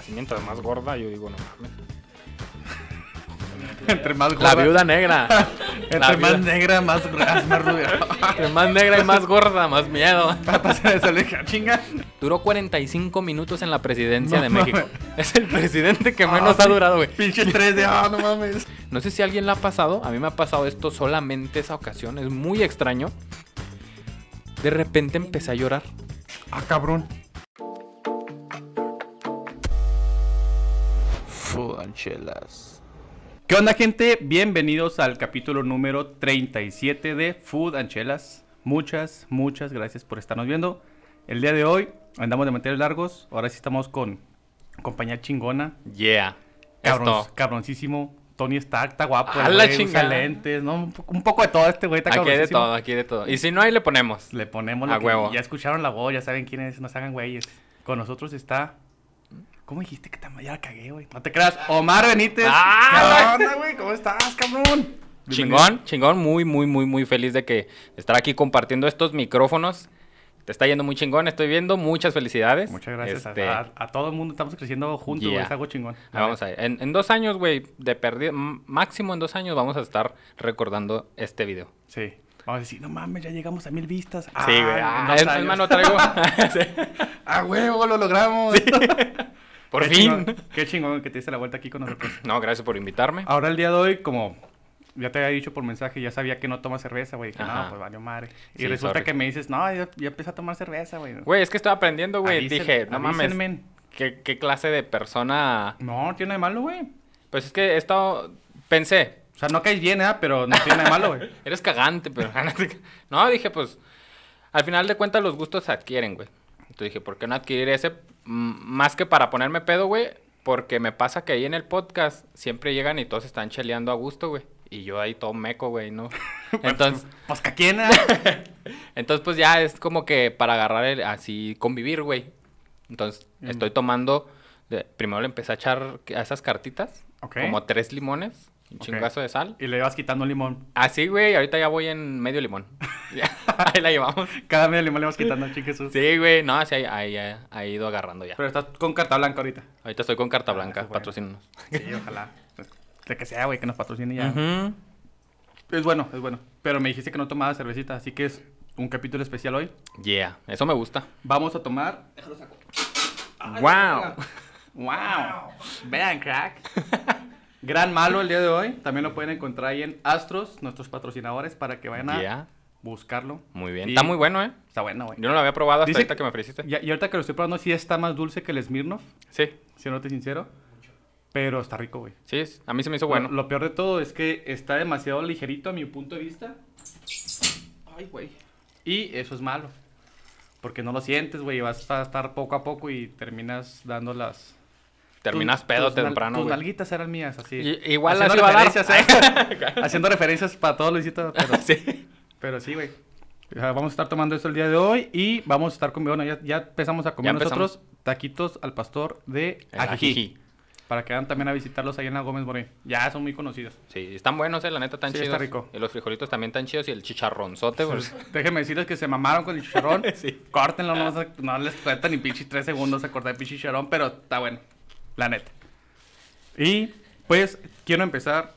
nacimiento de más gorda, yo digo, no mames. Entre más gorda. La viuda negra. Entre La más viuda- negra, más, más rubia. Entre más negra y más gorda, más miedo. Pasa esa leja, chinga. Duró 45 minutos en la presidencia No de México. mames. Es el presidente que menos Ah, ha durado, güey. Pinche 3 de, ah, no mames. No sé si a alguien le ha pasado, a mí me ha pasado esto solamente esa ocasión, es muy extraño. De repente empecé a llorar. Ah, cabrón. Fudanchelas. ¿Qué onda, gente? Bienvenidos al capítulo número 37 de Food and Chelas. Muchas, muchas gracias por estarnos viendo. El día de hoy andamos de mantener largos. Ahora sí estamos con compañía chingona. Yeah. Cabrón, cabroncísimo. Tony Stark está guapo. A la chingada. lentes, ¿no? Un poco, de todo este güey. Está Aquí hay de todo, aquí hay de todo. Y si no, ahí le ponemos. Le ponemos lo A que- huevo. Ya escucharon la voz, ya saben quién es. No se hagan güeyes. Con nosotros está... ¿Cómo dijiste que te ya la cagué, güey? No te creas. Omar Benítez. Ah, ¿Qué onda, güey? ¿Cómo estás, cabrón? Chingón, chingón, muy, muy, muy, muy feliz de que estar aquí compartiendo estos micrófonos. Te está yendo muy chingón, estoy viendo. Muchas felicidades. Muchas gracias. Este, A, a- a todo el mundo estamos creciendo juntos, güey. Yeah. Es algo chingón. vamos a ir. En, en dos años, güey, de perdido, máximo en dos años vamos a estar recordando este video. Sí. Vamos a decir, no mames, ya llegamos a mil vistas. sí, güey. Ah, dos es, es años. más, no traigo. Sí. ¡A huevo, lo logramos! Por Qué fin. chingón, qué chingón que te diste la vuelta aquí con nosotros. No, gracias por invitarme. Ahora el día de hoy, como ya te había dicho por mensaje, ya sabía que no tomas cerveza, güey. Que Ajá. no, pues valió madre. Y Sí, resulta sorry. que me dices, no, ya, ya empecé a tomar cerveza, güey. Güey, es que estaba aprendiendo, güey. Dije, no mames. ¿qué, ¿Qué clase de persona? No, no tiene de malo, güey. Pues es que he estado. Pensé, O sea, no caes bien, ¿eh? Pero no tiene nada de malo, güey. Eres cagante, pero... no, dije, pues... Al final de cuentas los gustos se adquieren, güey. Entonces dije, ¿por qué no adquirir ese? Más que para ponerme pedo, güey. Porque me pasa que ahí en el podcast siempre llegan y todos están cheleando a gusto, güey. Y yo ahí todo meco, güey, ¿no? Entonces, Pues quién, ¿eh? entonces pues ya es como que para agarrar el, así, convivir, güey. Entonces, Mm. estoy tomando... de- primero le empecé a echar a esas cartitas. Ok. Como tres limones. Un Ok. chingazo de sal. Y le vas quitando un limón. Así, güey, ahorita ya voy en medio limón. Ya, Ahí la llevamos. Cada medio limón le vas quitando, chingue Jesús. Sí, güey, no, sí, ahí, ahí, ha ido agarrando ya. Pero estás con carta blanca ahorita. Ahorita estoy con carta Ah, blanca, bueno. patrocínanos. Sí, ojalá. De que sea, güey, que nos patrocine ya. Es bueno, es bueno. Pero me dijiste que no tomabas cervecita, así que es un capítulo especial hoy. Yeah, eso me gusta. Vamos a tomar. wow. ¡Wow! Vean, crack. Gran malo el día de hoy. También lo pueden encontrar ahí en Astros, nuestros patrocinadores, para que vayan a Yeah, buscarlo. muy bien. Y- Está muy bueno, ¿eh? Está bueno, güey. Yo no lo había probado hasta Dice ahorita que- que me ofreciste. Y, y ahorita que lo estoy probando, sí está más dulce que el Smirnoff, Sí, siéndote sincero. Pero está rico, güey. sí, a mí se me hizo bueno. Lo, lo peor de todo es que está demasiado ligerito a mi punto de vista. Ay, güey. Y eso es malo. Porque no lo sientes, güey. Vas a estar poco a poco y terminas dando las... Terminas pedo tus temprano, Tus nalguitas eran mías, así. Y- igual Haciendo las iba a dar. referencias, ¿eh? Haciendo referencias para todo, Luisito. Pero, sí. pero sí, güey. Vamos a estar tomando esto el día de hoy y vamos a estar comiendo. Bueno, ya, ya empezamos a comer Ya empezamos. nosotros taquitos al pastor de Ajijí. Para que vayan también a visitarlos ahí en la Gómez Morín. Ya son muy conocidos. Sí, están buenos, eh, la neta, tan Sí, chidos. está rico. Y los frijolitos también están chidos y el chicharronzote, güey. Déjenme decirles que se mamaron con el chicharrón. Sí. Córtenlo, no, no les cuesta ni pinche tres segundos a cortar el pinche chicharrón, pero está bueno. La neta. Y pues quiero empezar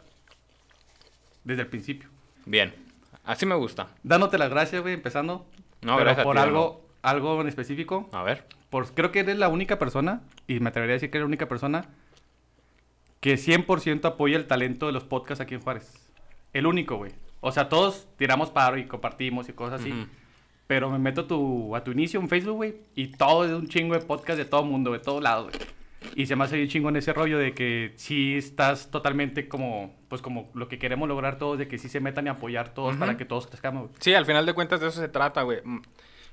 desde el principio. Bien, así me gusta. Dándote las gracias, güey, empezando. No, pero gracias a por ti, algo, algo en específico. A ver. Por, creo que eres la única persona, y me atrevería a decir que eres la única persona, que 100% apoya el talento de los podcasts aquí en Juárez. El único, güey. O sea, todos tiramos paro y compartimos y cosas así. Ujú. Pero me meto a tu, a tu inicio en Facebook, güey, y todo es un chingo de podcast de todo mundo, de todos lados, güey. Y se me hace bien chingo en ese rollo de que sí estás totalmente como, pues como lo que queremos lograr todos, de que sí se metan y apoyar todos para que todos crezcamos. Sí, al final de cuentas de eso se trata, güey. Mm.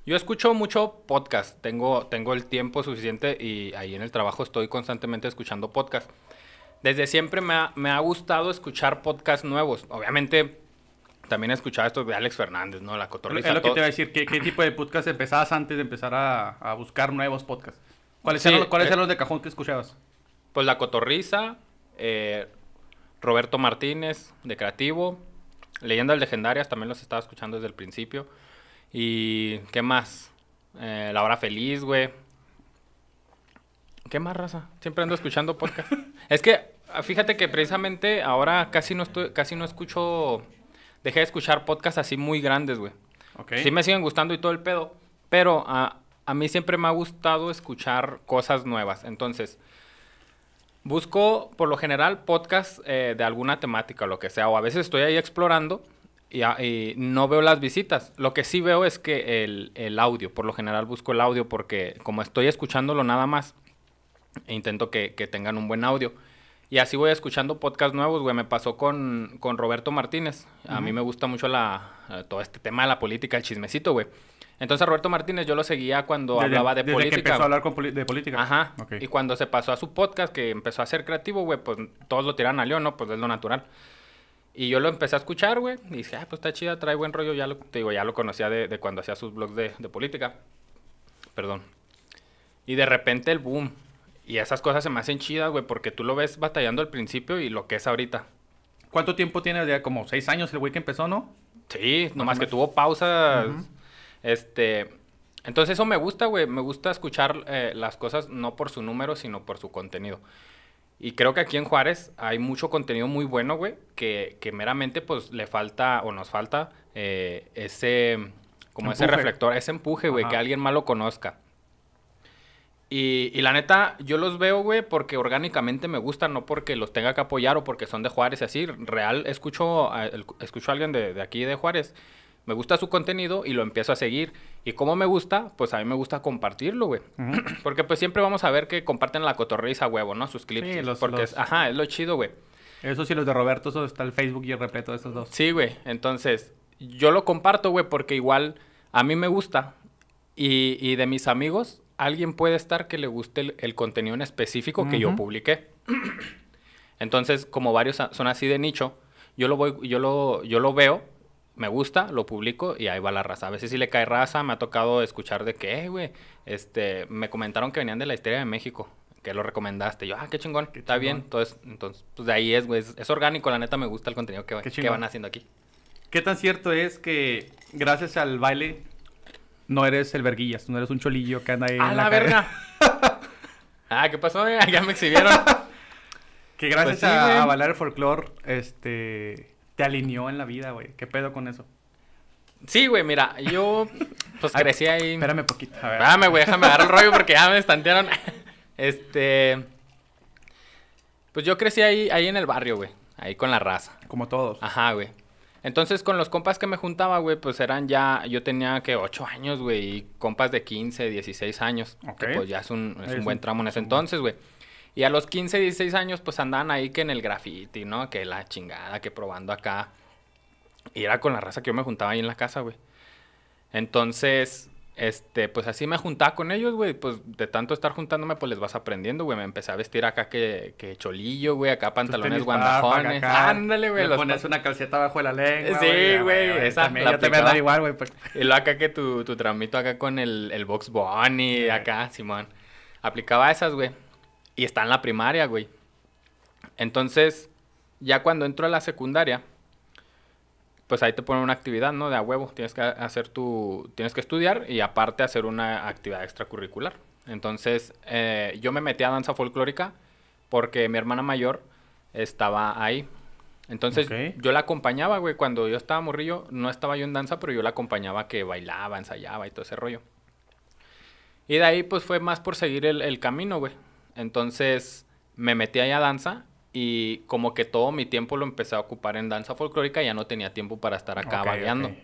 Yo escucho mucho podcast, tengo, tengo el tiempo suficiente y ahí en el trabajo estoy constantemente escuchando podcast. Desde siempre me ha, me ha gustado escuchar podcasts nuevos. Obviamente también he escuchado estos de Alex Fernández, ¿no? La Es cotorriza. lo que todo- te iba a decir, ¿qué, qué tipo de podcast empezabas antes de empezar a, a buscar nuevos podcasts? ¿Cuáles, Sí, eran, los- ¿cuáles eh, eran los de cajón que escuchabas? Pues La Cotorriza, eh, Roberto Martínez, de Creativo, Leyendas Legendarias, también los estaba escuchando desde el principio. Y, ¿qué más? Eh, La Hora Feliz, güey. ¿Qué más raza? Siempre ando escuchando podcast. es que, ah, fíjate que precisamente ahora casi no estoy, casi no escucho. Dejé de escuchar podcasts así muy grandes, güey. Ok. Sí me siguen gustando y todo el pedo. Pero a, a mí siempre me ha gustado escuchar cosas nuevas. Entonces, busco por lo general podcasts eh, de alguna temática o lo que sea. O a veces estoy ahí explorando y, no veo las visitas. Lo que sí veo es que el, el audio, por lo general busco el audio porque como estoy escuchándolo nada más, intento que, que tengan un buen audio. Y así voy escuchando podcasts nuevos, güey. Me pasó con, con Roberto Martínez. A mí me gusta mucho la, eh, todo este tema de la política, el chismecito, güey. Entonces Roberto Martínez yo lo seguía cuando Desde- hablaba de desde política. que empezó a hablar con de política. Ajá. Y cuando se pasó a su podcast, que empezó a ser creativo, güey, pues todos lo tiran a León, ¿no? Pues es lo natural. Y yo lo empecé a escuchar, güey. Y dije, ah, pues está chida, trae buen rollo. Ya lo, te digo, ya lo conocía de, de cuando hacía sus blogs de, de política. Perdón. Y de repente el boom. Y esas cosas se me hacen chidas, güey, porque tú lo ves batallando al principio y lo que es ahorita. ¿Cuánto tiempo tiene? Ya como seis años el güey que empezó, ¿no? Sí, nomás que tuvo pausas. Este. Entonces eso me gusta, güey. Me gusta escuchar eh, las cosas no por su número, sino por su contenido. Y creo que aquí en Juárez hay mucho contenido muy bueno, güey, que, que meramente pues le falta o nos falta eh, ese, como ese reflector, ese empuje, güey, que alguien más lo conozca. Y, y la neta, yo los veo, güey, porque orgánicamente me gustan, no porque los tenga que apoyar o porque son de Juárez así. Real, escucho a, escucho a alguien de, de aquí de Juárez, me gusta su contenido y lo empiezo a seguir. Y como me gusta, pues a mí me gusta compartirlo, güey. Porque pues siempre vamos a ver que comparten la cotorriza huevo, ¿no? Sus clips. Sí, los- porque los- es, ajá, es lo chido, güey. Eso sí, los de Roberto, eso está el Facebook y el repleto de esos dos. Sí, güey. Entonces, yo lo comparto, güey, porque igual a mí me gusta. Y, y de mis amigos, alguien puede estar que le guste el, el contenido en específico que yo publiqué. Entonces, como varios son así de nicho, yo lo voy, yo lo, yo lo veo, me gusta, lo publico y ahí va la raza. A veces si le cae raza, me ha tocado escuchar de que, eh, güey, este, me comentaron que venían de la historia de México, que lo recomendaste. Yo, ah, qué chingón, está bien. Entonces, entonces, pues de ahí es, güey, es, es orgánico, la neta me gusta el contenido que, que van haciendo aquí. ¿Qué tan cierto es que gracias al baile no eres el verguillas, no eres un cholillo que anda ahí ¡A en la verga! ah, ¿qué pasó? eh? Ya me exhibieron. Que gracias Pues sí, a, a bailar el folclore, este, te alineó en la vida, güey. ¿Qué pedo con eso? Sí, güey, mira, yo pues Ay, crecí ahí. Espérame poquito. A ver. Espérame, güey, déjame agarrar el rollo porque ya me estantearon. este. Pues yo crecí ahí, ahí en el barrio, güey. Ahí con la raza. Como todos. Ajá, güey. Entonces, con los compas que me juntaba, güey, pues eran ya. Yo tenía que 8 años, güey. Y compas de 15, 16 años. Que Ok. pues ya es un, es un buen tramo en es ese entonces, güey. Y a los 15, 16 años, pues andaban ahí que en el graffiti, ¿no? Que la chingada, que probando acá. Y era con la raza que yo me juntaba ahí en la casa, güey. Entonces, este, pues así me juntaba con ellos, güey. Pues de tanto estar juntándome, pues les vas aprendiendo, güey. Me empecé a vestir acá que, que cholillo, güey. Acá pantalones guandajones. Ándale, güey. Le los pones una calceta abajo de la lengua. Sí, güey, esa yo te voy a dar igual, güey. pues. Y luego acá que tu, tu tramito acá con el, el Box Bunny, acá, Simón. Aplicaba esas, güey. Y está en la primaria, güey. Entonces, ya cuando entro a la secundaria, pues ahí te ponen una actividad, ¿no? De a huevo. Tienes que hacer tu... Tienes que estudiar y aparte hacer una actividad extracurricular. Entonces, eh, yo me metí a danza folclórica porque mi hermana mayor estaba ahí. Entonces, yo la acompañaba, güey. Cuando yo estaba morrillo, no estaba yo en danza, pero yo la acompañaba que bailaba, ensayaba y todo ese rollo. Y de ahí, pues, fue más por seguir el, el camino, güey. Entonces, me metí ahí a danza y como que todo mi tiempo lo empecé a ocupar en danza folclórica. Ya no tenía tiempo para estar acá Ok, bailando. ok.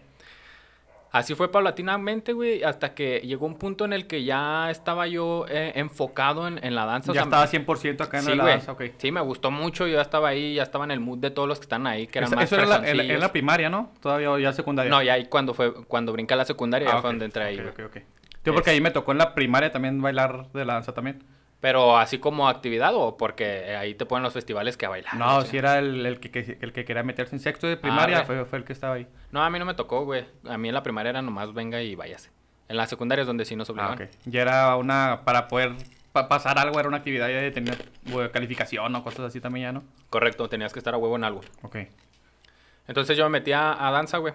Así fue paulatinamente, güey, hasta que llegó un punto en el que ya estaba yo eh, enfocado en, en la danza. o Ya sea, estaba 100% acá en sí, la güey. danza, ok. Sí, me gustó mucho. Yo ya estaba ahí, ya estaba en el mood de todos los que están ahí, que eran Eso- más eso era la- en, la- la primaria, ¿no? Todavía o ya secundaria. No, ya ahí cuando fue, cuando brinca la secundaria, ya Ah, fue donde entré ahí, ok, güey. ok, ok. Tío, porque Es- ahí me tocó en la primaria también bailar de la danza también. Pero así como actividad o porque ahí te ponen los festivales que a bailar. No, si era el, el que, que- el que quería meterse en sexto de primaria, Ah, fue, fue el que estaba ahí. No, a mí no me tocó, güey. A mí en la primaria era nomás venga y váyase. En la secundaria es donde sí nos Ah, obligaban. ok. Ya era una, para poder pa- pasar algo, era una actividad ya de tener calificación o cosas así también ya, ¿no? Correcto, tenías que estar a huevo en algo. Ok. Entonces yo me metí a, a danza, güey.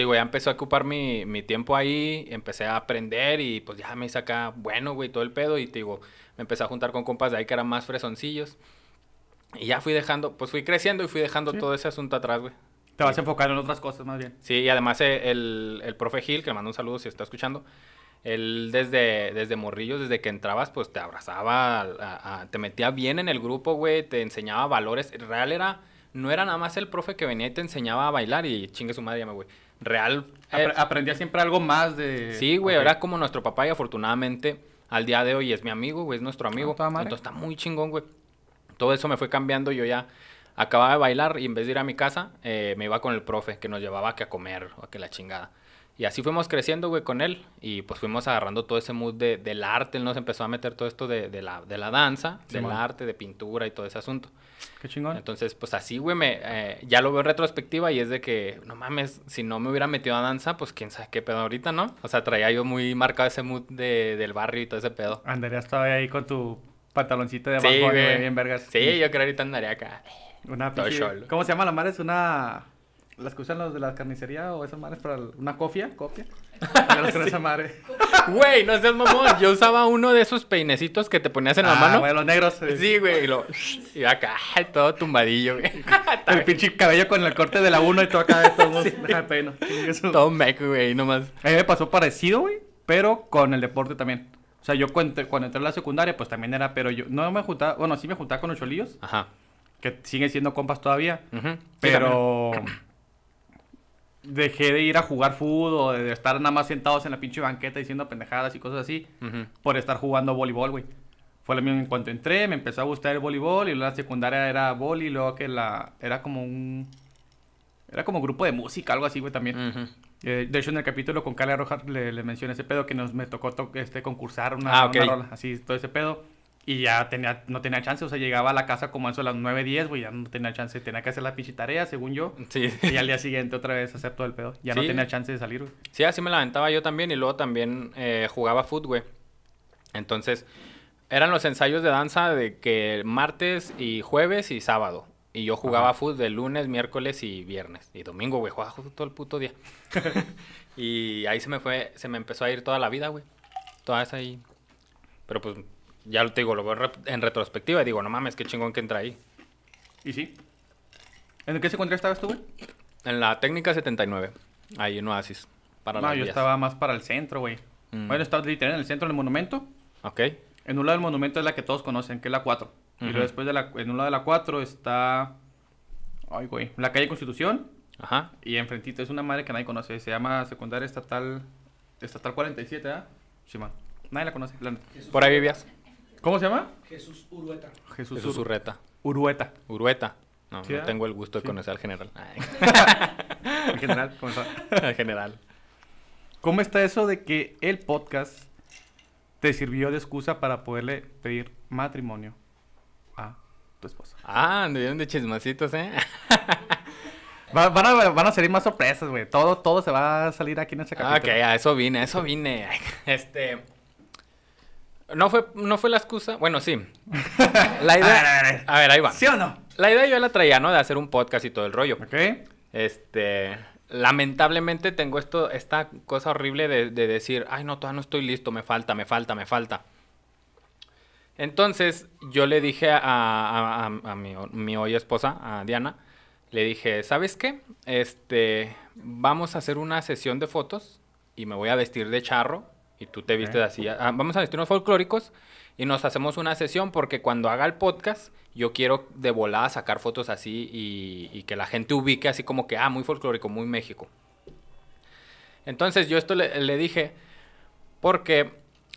Te digo, ya empezó a ocupar mi, mi tiempo ahí, empecé a aprender y pues ya me hice acá bueno, güey, todo el pedo. Y te digo, me empecé a juntar con compas de ahí que eran más fresoncillos. Y ya fui dejando, pues fui creciendo y fui dejando Sí. todo ese asunto atrás, güey. Te vas a enfocar en otras cosas más bien. Sí, y además eh, el, el profe Gil, que le mando un saludo si está escuchando, él desde, desde morrillos, desde que entrabas, pues te abrazaba, a- a- te metía bien en el grupo, güey, te enseñaba valores. Real era, no era nada más el profe que venía y te enseñaba a bailar y chingue su madre, llame, güey. Real. eh, Apre- aprendía siempre algo más de... sí, güey, Ok. era como nuestro papá y afortunadamente al día de hoy es mi amigo, güey, es nuestro amigo. Ah, madre. Entonces está muy chingón, güey. Todo eso me fue cambiando, yo ya acababa de bailar y en vez de ir a mi casa, eh, me iba con el profe que nos llevaba que a comer o a que la chingada. Y así fuimos creciendo, güey, con él. Y pues fuimos agarrando todo ese mood de, del arte. Él nos empezó a meter todo esto de, de la, de la danza, del arte, de pintura y todo ese asunto. Qué chingón. Entonces, pues así, güey, me, eh, ya lo veo en retrospectiva y es de que, no mames, si no me hubiera metido a danza, pues quién sabe qué pedo ahorita, ¿no? O sea, traía yo muy marcado ese mood de, del barrio y todo ese pedo. Andarías todavía ahí con tu pantaloncito de Sí, abajo, güey. bien vergas. Sí, yo creo que ahorita andaría acá. Una cholo. ¿Cómo se llama la madre? Es una... ¿Las que usan los de la carnicería o esas madres para una cofia? ¿Copia? Esa madre. Güey, no seas mamón. Yo usaba uno de esos peinecitos que te ponías en la Ah, mano. güey, los negros. eh. Sí, güey, y lo... Y acá, todo tumbadillo, güey. El pinche cabello con el corte de la 1 y todo acá de todos. Deja de peino. Todo meco, güey, nomás. A mí me pasó parecido, güey, pero con el deporte también. O sea, yo cuando, cuando entré a la secundaria, pues también era, pero yo no me juntaba, bueno, sí me juntaba con los cholillos, Ajá. que siguen siendo compas todavía. Sí, pero dejé de ir a jugar fútbol o de estar nada más sentados en la pinche banqueta diciendo pendejadas y cosas así, por estar jugando voleibol, güey. Fue lo mismo en cuanto entré, me empezó a gustar el voleibol y luego la secundaria era voli, y luego que la, era como un, era como grupo de música, algo así, güey, también. Eh, de hecho, en el capítulo con Carla Rojas le, le mencioné ese pedo que nos me tocó to- este, concursar una, Ah, ok. una rola, así, todo ese pedo. Y ya tenía, no tenía chance, o sea, llegaba a la casa como eso a las 9, 10, güey, ya no tenía chance, tenía que hacer la pinche tarea, según yo. Sí. Y al día siguiente otra vez hacer todo el pedo. Ya no tenía chance de salir, güey. Sí, así me la aventaba yo también y luego también eh, jugaba fútbol, güey. Entonces, eran los ensayos de danza de que martes y jueves y sábado. Y yo jugaba fútbol de lunes, miércoles y viernes. Y domingo, güey, jugaba fútbol todo el puto día. y ahí se me fue, se me empezó a ir toda la vida, güey. Toda esa ahí. Pero pues, ya lo te digo, lo veo en retrospectiva y digo, no mames, qué chingón que entra ahí. Y sí. ¿En qué secundaria estabas tú, güey? En la técnica 79, ahí en Oasis. Para No, yo vías. estaba más para el centro, güey. Mm. Bueno, estaba literal en el centro del monumento. Ok. En un lado del monumento es la que todos conocen, que es la 4. Y Ujú. luego después de la, en un lado de la 4 está... Ay, güey. La calle Constitución. Ajá. Y enfrentito es una madre que nadie conoce. Se llama Secundaria Estatal... Estatal 47, ¿ah? Sí, man. Nadie la conoce. la. Por ahí vivías. ¿Cómo se llama? Jesús Urueta. Jesús, Jesús Ur- Urreta. Urueta. Urueta. No, Sí, no ¿ah? tengo el gusto de Sí. conocer al general. En general. ¿cómo está? al general. ¿Cómo está eso de que el podcast te sirvió de excusa para poderle pedir matrimonio a tu esposa? Ah, anduvieron de chismositos, ¿eh? Va- van, a, van a salir más sorpresas, güey. Todo, todo se va a salir aquí en ese Ah, ok, capítulo. a eso vine, a eso vine. Este. No fue, no fue la excusa. Bueno, sí. La A ver, idea. a ver. A ver, ahí va. ¿Sí o no? La idea yo la traía, ¿no? De hacer un podcast y todo el rollo. Ok. Este. Lamentablemente tengo esto, esta cosa horrible de, de decir, ay, no, todavía no estoy listo, me falta, me falta, me falta. Entonces, yo le dije a, a- a- a mi, mi hoy esposa, a Diana, le dije, ¿sabes qué? Este, vamos a hacer una sesión de fotos y me voy a vestir de charro y tú te vistes así. Ah, vamos a vestirnos folclóricos y nos hacemos una sesión porque cuando haga el podcast, yo quiero de volada sacar fotos así y, y que la gente ubique así como que, ah, muy folclórico, muy México. Entonces yo esto le, le dije porque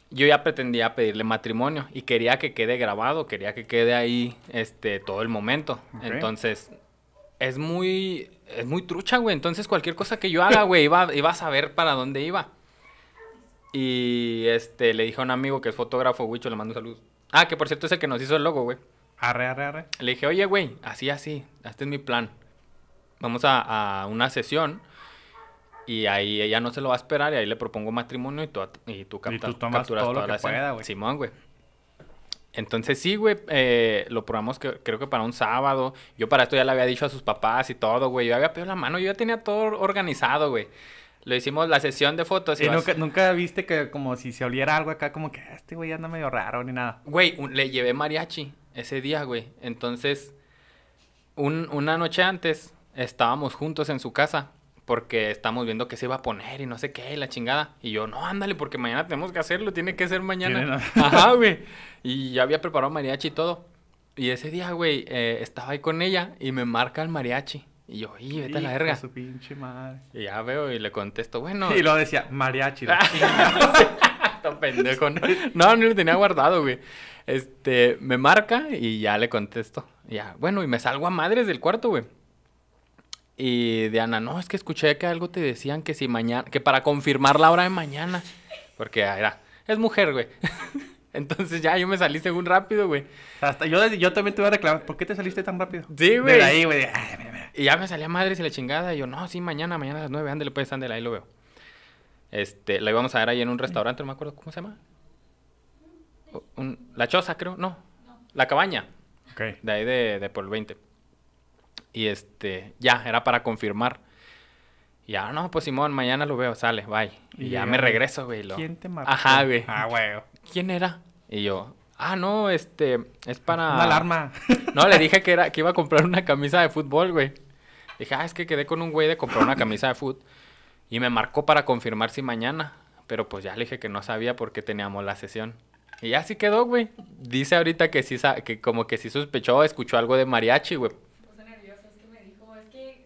yo ya pretendía pedirle matrimonio y quería que quede grabado, quería que quede ahí este todo el momento. Entonces es muy es muy trucha, güey. Entonces cualquier cosa que yo haga, güey, iba, iba a saber para dónde iba. Y este le dije a un amigo que es fotógrafo, Wicho, le mando saludos. Ah, que por cierto es el que nos hizo el logo, güey. Arre, arre, arre. Le dije, oye, güey, así, así, este es mi plan. Vamos a, a una sesión y ahí ella no se lo va a esperar y ahí le propongo matrimonio y tú, y tú, captas, tú tomas capturas todo lo toda que la escena. pueda, güey. Simón, güey. Entonces sí, güey, eh, lo probamos que, creo que para un sábado. Yo para esto ya le había dicho a sus papás y todo, güey. Yo había pedido la mano, yo ya tenía todo organizado, güey. Lo hicimos la sesión de fotos. Y nunca, nunca viste que como si se oliera algo acá, como que "Ah, este güey anda medio raro ni nada. Güey, un- le llevé mariachi ese día, güey. Entonces, un- una noche antes estábamos juntos en su casa porque estamos viendo que se iba a poner y no sé qué, y la chingada. Y yo, no, ándale, porque mañana tenemos que hacerlo, tiene que ser mañana. Ajá, güey. Y ya había preparado mariachi y todo. Y ese día, güey, eh, estaba ahí con ella y me marca el mariachi. Y yo, y vete a la verga. su pinche madre. Y ya veo y le contesto, bueno. Y luego decía, mariachi. Ah. Pendejo. No, no, no lo tenía guardado, güey. Este, me marca y ya le contesto. Ya, bueno, y me salgo a madres del cuarto, güey. Y Diana, no, es que escuché que algo te decían que si mañana, que para confirmar la hora de mañana. Porque era, es mujer, güey. Entonces ya yo me salí según rápido, güey. Hasta yo, yo también te voy a reclamar, ¿por qué te saliste tan rápido? Sí, güey. De ahí, güey. "Ay, mira, mira". Y ya me salía madres y la chingada. Y yo, no, sí, mañana, mañana a las nueve, ándale, pues, ándale, ahí lo veo. Este, la íbamos a ver ahí en un restaurante, no me acuerdo cómo se llama. Un- la Choza, creo, no. La Cabaña, Ok. de ahí de, de por el 20. Y este, ya, era para confirmar. Y ya, no, pues Simón, mañana lo veo, sale, bye. Y, Y ya me regreso, güey. lo- ¿Quién te marcó? Ajá, güey. Ah, güey. ¿Quién era? Y yo, ah, no, este, es para... Una alarma. No, le dije que era que iba a comprar una camisa de fútbol, güey. Dije, ah, es que quedé con un güey de comprar una camisa de fútbol. Y me marcó para confirmar si mañana. Pero pues ya le dije que no sabía porque teníamos la sesión. Y ya sí quedó, güey. Dice ahorita que sí, sa- que como que sí sospechó, escuchó algo de mariachi, güey. Puse nerviosa, es que me dijo, es que,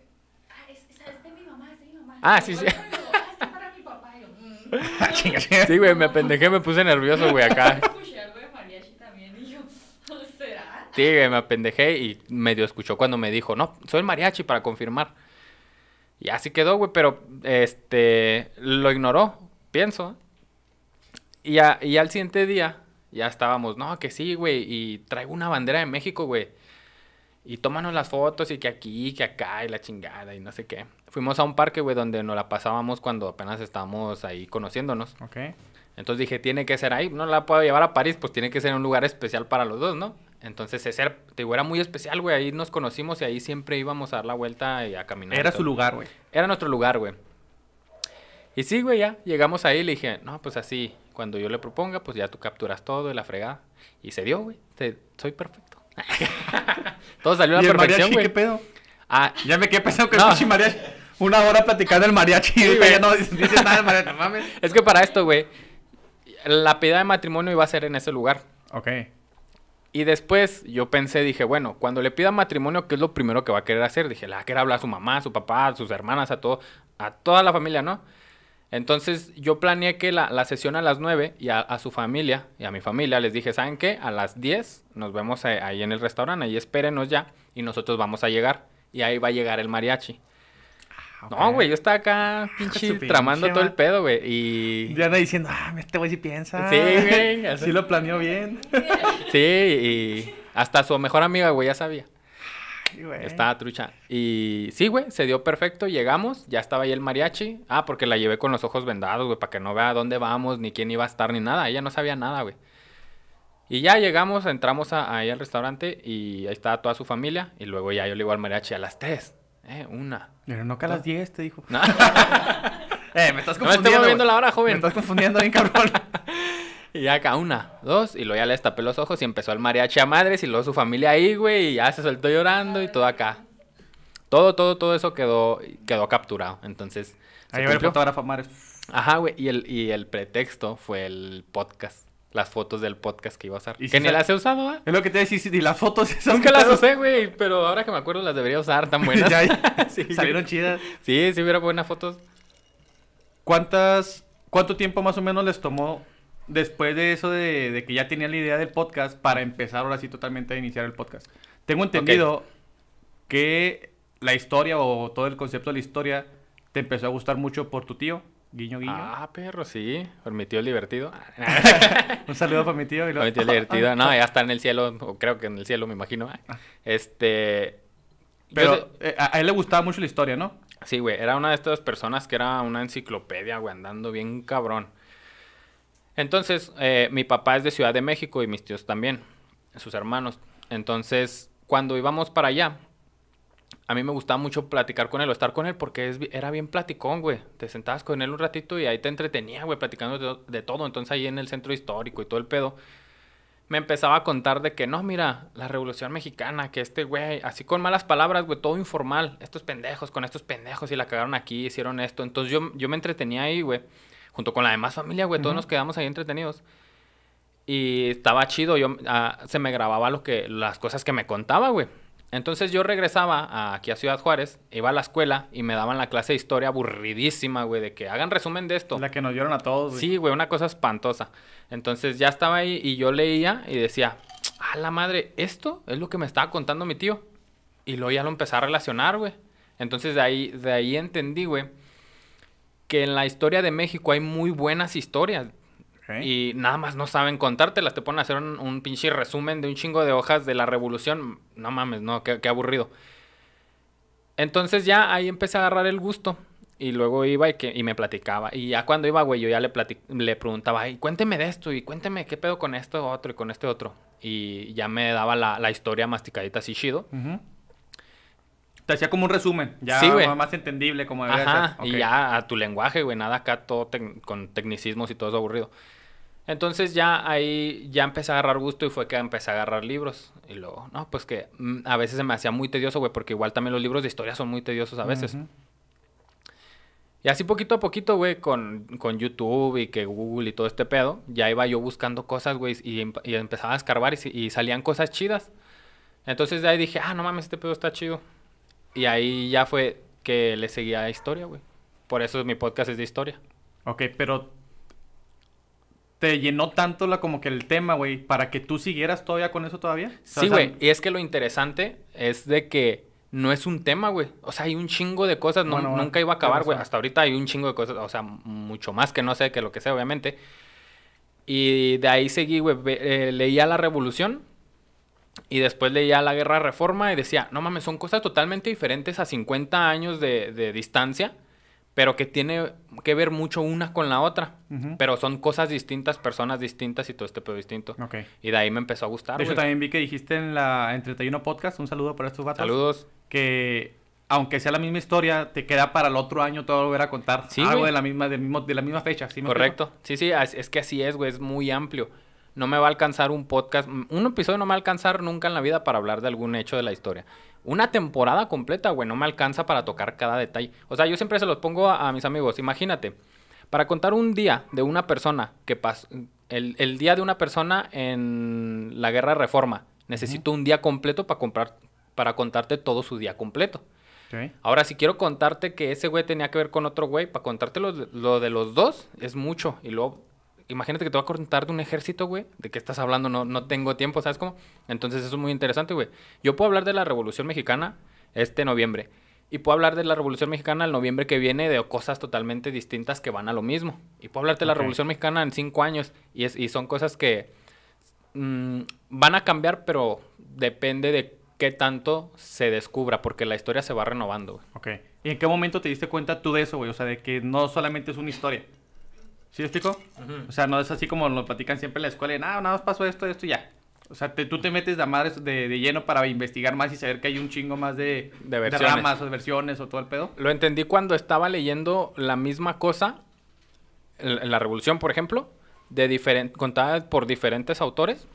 ah, es, de mi mamá, es de mi mamá. Ah, sí, sí. "Bueno, ah, es que para mi papá. Y yo, mm. Ah, chinga, chinga. Sí, güey, me apendejé, me puse nervioso, güey, acá. Escuché algo de mariachi también y yo, güey, me apendejé y medio escuchó cuando me dijo, no, soy el mariachi para confirmar. Y así quedó, güey, pero este lo ignoró, pienso. Y, a- y al siguiente día ya estábamos, no, que sí, güey, y traigo una bandera de México, güey. Y tómanos las fotos y que aquí, que acá, y la chingada, y no sé qué. Fuimos a un parque, güey, donde nos la pasábamos cuando apenas estábamos ahí conociéndonos. Ok. Entonces dije, tiene que ser ahí. No la puedo llevar a París, pues tiene que ser un lugar especial para los dos, ¿no? Entonces ese era, te digo, era muy especial, güey. Ahí nos conocimos y ahí siempre íbamos a dar la vuelta y a caminar. Era su lugar, güey. Era nuestro lugar, güey. Y sí, güey, ya. Llegamos ahí y le dije, no, pues así. Cuando yo le proponga, pues ya tú capturas todo y la fregada. Y se dio, güey. Soy perfecto. todo salió a ¿Y la perfección, güey. qué pedo? Ah, Ya me quedé pensando que No. pinche mariachi. Una hora platicando el mariachi y ahorita güey. ya no dices dices nada del mariachi. Mames. es que para esto, güey, la pedida de matrimonio iba a ser en ese lugar. Ok. Y después yo pensé, dije, bueno, cuando le pida matrimonio, ¿qué es lo primero que va a querer hacer? Dije, le va a querer hablar a su mamá, a su papá, a sus hermanas, a todo, a toda la familia, ¿no? Entonces yo planeé que la, la sesión a las 9 y a, a su familia y a mi familia les dije, ¿saben qué? A las 10 nos vemos ahí en el restaurante, ahí espérenos ya y nosotros vamos a llegar y ahí va a llegar el mariachi. No, güey, yo estaba acá pinche tramando todo el pedo, güey. Y... Ya anda diciendo, ah, este güey sí piensa. Sí, güey, así. Sí lo planeó bien. Sí, y hasta su mejor amiga, güey, ya sabía. Ay, güey. Estaba trucha. Y sí, güey, se dio perfecto. Llegamos, ya estaba ahí el mariachi. Ah, porque la llevé con los ojos vendados, güey, para que no vea dónde vamos, ni quién iba a estar, ni nada. Ella no sabía nada, güey. Y ya llegamos, entramos a- ahí al restaurante y ahí estaba toda su familia. Y luego ya yo le digo al mariachi a las tres. Eh, una. Pero no que a las 10 te dijo. No. Eh, me estás No me confundiendo. esté moviendo la hora, Me joven. estás confundiendo bien, cabrón. Y ya acá una, dos, y luego ya le destapé los ojos y empezó el mariachi a madres y luego su familia ahí, güey, y ya se soltó llorando y todo acá. Todo, todo, todo eso quedó, quedó capturado. Entonces, se Ahí va el fotógrafo Mares. Ajá, güey, y el, y el pretexto fue el podcast, las fotos del podcast que iba a usar. ¿Y que si ni las he usado, ¿eh? Es lo que te decía, y las fotos esas. Nunca las usé, güey, pero ahora que me acuerdo las debería usar, tan buenas. Ya, ya. Sí. Salieron chidas. Sí, sí hubiera buenas fotos. ¿Cuántas, ¿Cuánto tiempo más o menos les tomó después de eso de, de que ya tenían la idea del podcast para empezar ahora sí totalmente a iniciar el podcast? Tengo entendido que la historia o todo el concepto de la historia te empezó a gustar mucho por tu tío, Guiño Guiño. Ah, perro, sí. Permitió el divertido. Un saludo para mi tío. Y luego- Permitió el divertido. No, ya está en el cielo, o creo que en el cielo, me imagino. Este... yo Pero eh, a, a él le gustaba mucho la historia, ¿no? Sí, güey, era una de estas personas que era una enciclopedia, güey, andando bien cabrón. Entonces, eh, mi papá es de Ciudad de México y mis tíos también. sus hermanos. Entonces, cuando íbamos para allá, a mí me gustaba mucho platicar con él o estar con él porque es, era bien platicón, güey. Te sentabas con él un ratito y ahí te entretenía, güey, platicando de, de, todo. Entonces ahí en el centro histórico y todo el pedo, me empezaba a contar de que no, mira, la revolución mexicana, que este güey, así con malas palabras, güey, todo informal. Estos pendejos, con estos pendejos y la cagaron aquí, hicieron esto. Entonces yo, yo me entretenía ahí, güey, junto con la demás familia, güey, todos nos quedamos ahí entretenidos. Y estaba chido, yo ah, se me grababa lo que, las cosas que me contaba, güey. Entonces yo regresaba a- aquí a Ciudad Juárez, iba a la escuela y me daban la clase de historia aburridísima, güey, de que hagan resumen de esto. La que nos dieron a todos, güey. Sí, güey, una cosa espantosa. Entonces ya estaba ahí y yo leía y decía, a la madre, esto es lo que me estaba contando mi tío. Y luego ya lo empecé a relacionar, güey. Entonces de ahí, de ahí entendí, güey, que en la historia de México hay muy buenas historias. Y nada más no saben contártelas. Te ponen a hacer un, un pinche resumen de un chingo de hojas de la revolución. No mames, no, qué, qué aburrido. Entonces ya ahí empecé a agarrar el gusto. Y luego iba y, que, y me platicaba. Y ya cuando iba, güey, yo ya le, plati- le preguntaba, ay, cuénteme de esto y cuénteme qué pedo con esto otro y con este otro. Y ya me daba la, la historia masticadita así chido. Te hacía como un resumen, ya Sí, más entendible como debería Ajá, ser. y ya a tu lenguaje, güey, nada acá todo tec- con tecnicismos y todo eso aburrido. Entonces ya ahí ya empecé a agarrar gusto y fue que empecé a agarrar libros. Y luego, no, pues que mm, a veces se me hacía muy tedioso, güey, porque igual también los libros de historia son muy tediosos a veces. Ujú. Y así poquito a poquito, güey, con, con YouTube y que Google y todo este pedo, ya iba yo buscando cosas, güey, y, em- y empezaba a escarbar y, y salían cosas chidas. Entonces de ahí dije, ah, no mames, este pedo está chido. Y ahí ya fue que le seguía historia, güey. Por eso mi podcast es de historia. Ok, pero te llenó tanto la, como que el tema, güey, para que tú siguieras todavía con eso todavía. Sí, o sea, güey. Y es que lo interesante es de que no es un tema, güey. O sea, hay un chingo de cosas. no- Bueno, nunca iba a acabar, güey. Hasta ahorita hay un chingo de cosas. O sea, mucho más que no sé que lo que sea, obviamente. Y de ahí seguí, güey. eh, leía la revolución. Y después leía la guerra reforma y decía, no mames, son cosas totalmente diferentes a 50 años de, de distancia, pero que tiene que ver mucho una con la otra. Pero son cosas distintas, personas distintas y todo este pedo distinto. Ok. Y de ahí me empezó a gustar, De hecho, también vi que dijiste en la en 31 Podcast, un saludo para estos vatos. Saludos. Que aunque sea la misma historia, te queda para el otro año todo volver a contar Sí, algo de la misma, del mismo, de la misma fecha. ¿sí me Correcto. Sí, sí, es, es que así es, güey, es muy amplio. No me va a alcanzar un podcast, un episodio no me va a alcanzar nunca en la vida para hablar de algún hecho de la historia. Una temporada completa, güey, no me alcanza para tocar cada detalle. O sea, yo siempre se los pongo a, a mis amigos. Imagínate, para contar un día de una persona que pasó, el, el día de una persona en la guerra de reforma, necesito un día completo para comprar, para contarte todo su día completo. Ahora, si quiero contarte que ese güey tenía que ver con otro güey, para contarte lo, lo de los dos, es mucho. Y luego, imagínate que te voy a contar de un ejército, güey. ¿De qué estás hablando? No, no tengo tiempo, ¿sabes cómo? Entonces, eso es muy interesante, güey. Yo puedo hablar de la Revolución Mexicana este noviembre. Y puedo hablar de la Revolución Mexicana el noviembre que viene de cosas totalmente distintas que van a lo mismo. Y puedo hablarte de la. Revolución Mexicana en cinco años. Y, es, y son cosas que mm, van a cambiar, pero depende de qué tanto se descubra, porque la historia se va renovando, güey. Ok. ¿Y en qué momento te diste cuenta tú de eso, güey? O sea, de que no solamente es una historia. ¿Sí me explico? O sea, no es así como lo platican siempre en la escuela. y, Nada, nada más pasó esto, esto y ya. O sea, te- tú te metes de madres de, de lleno para investigar más y saber que hay un chingo más de, De versiones. ramas o de versiones o todo el pedo. Lo entendí cuando estaba leyendo la misma cosa, en la Revolución, por ejemplo, de diferen- contada por diferentes autores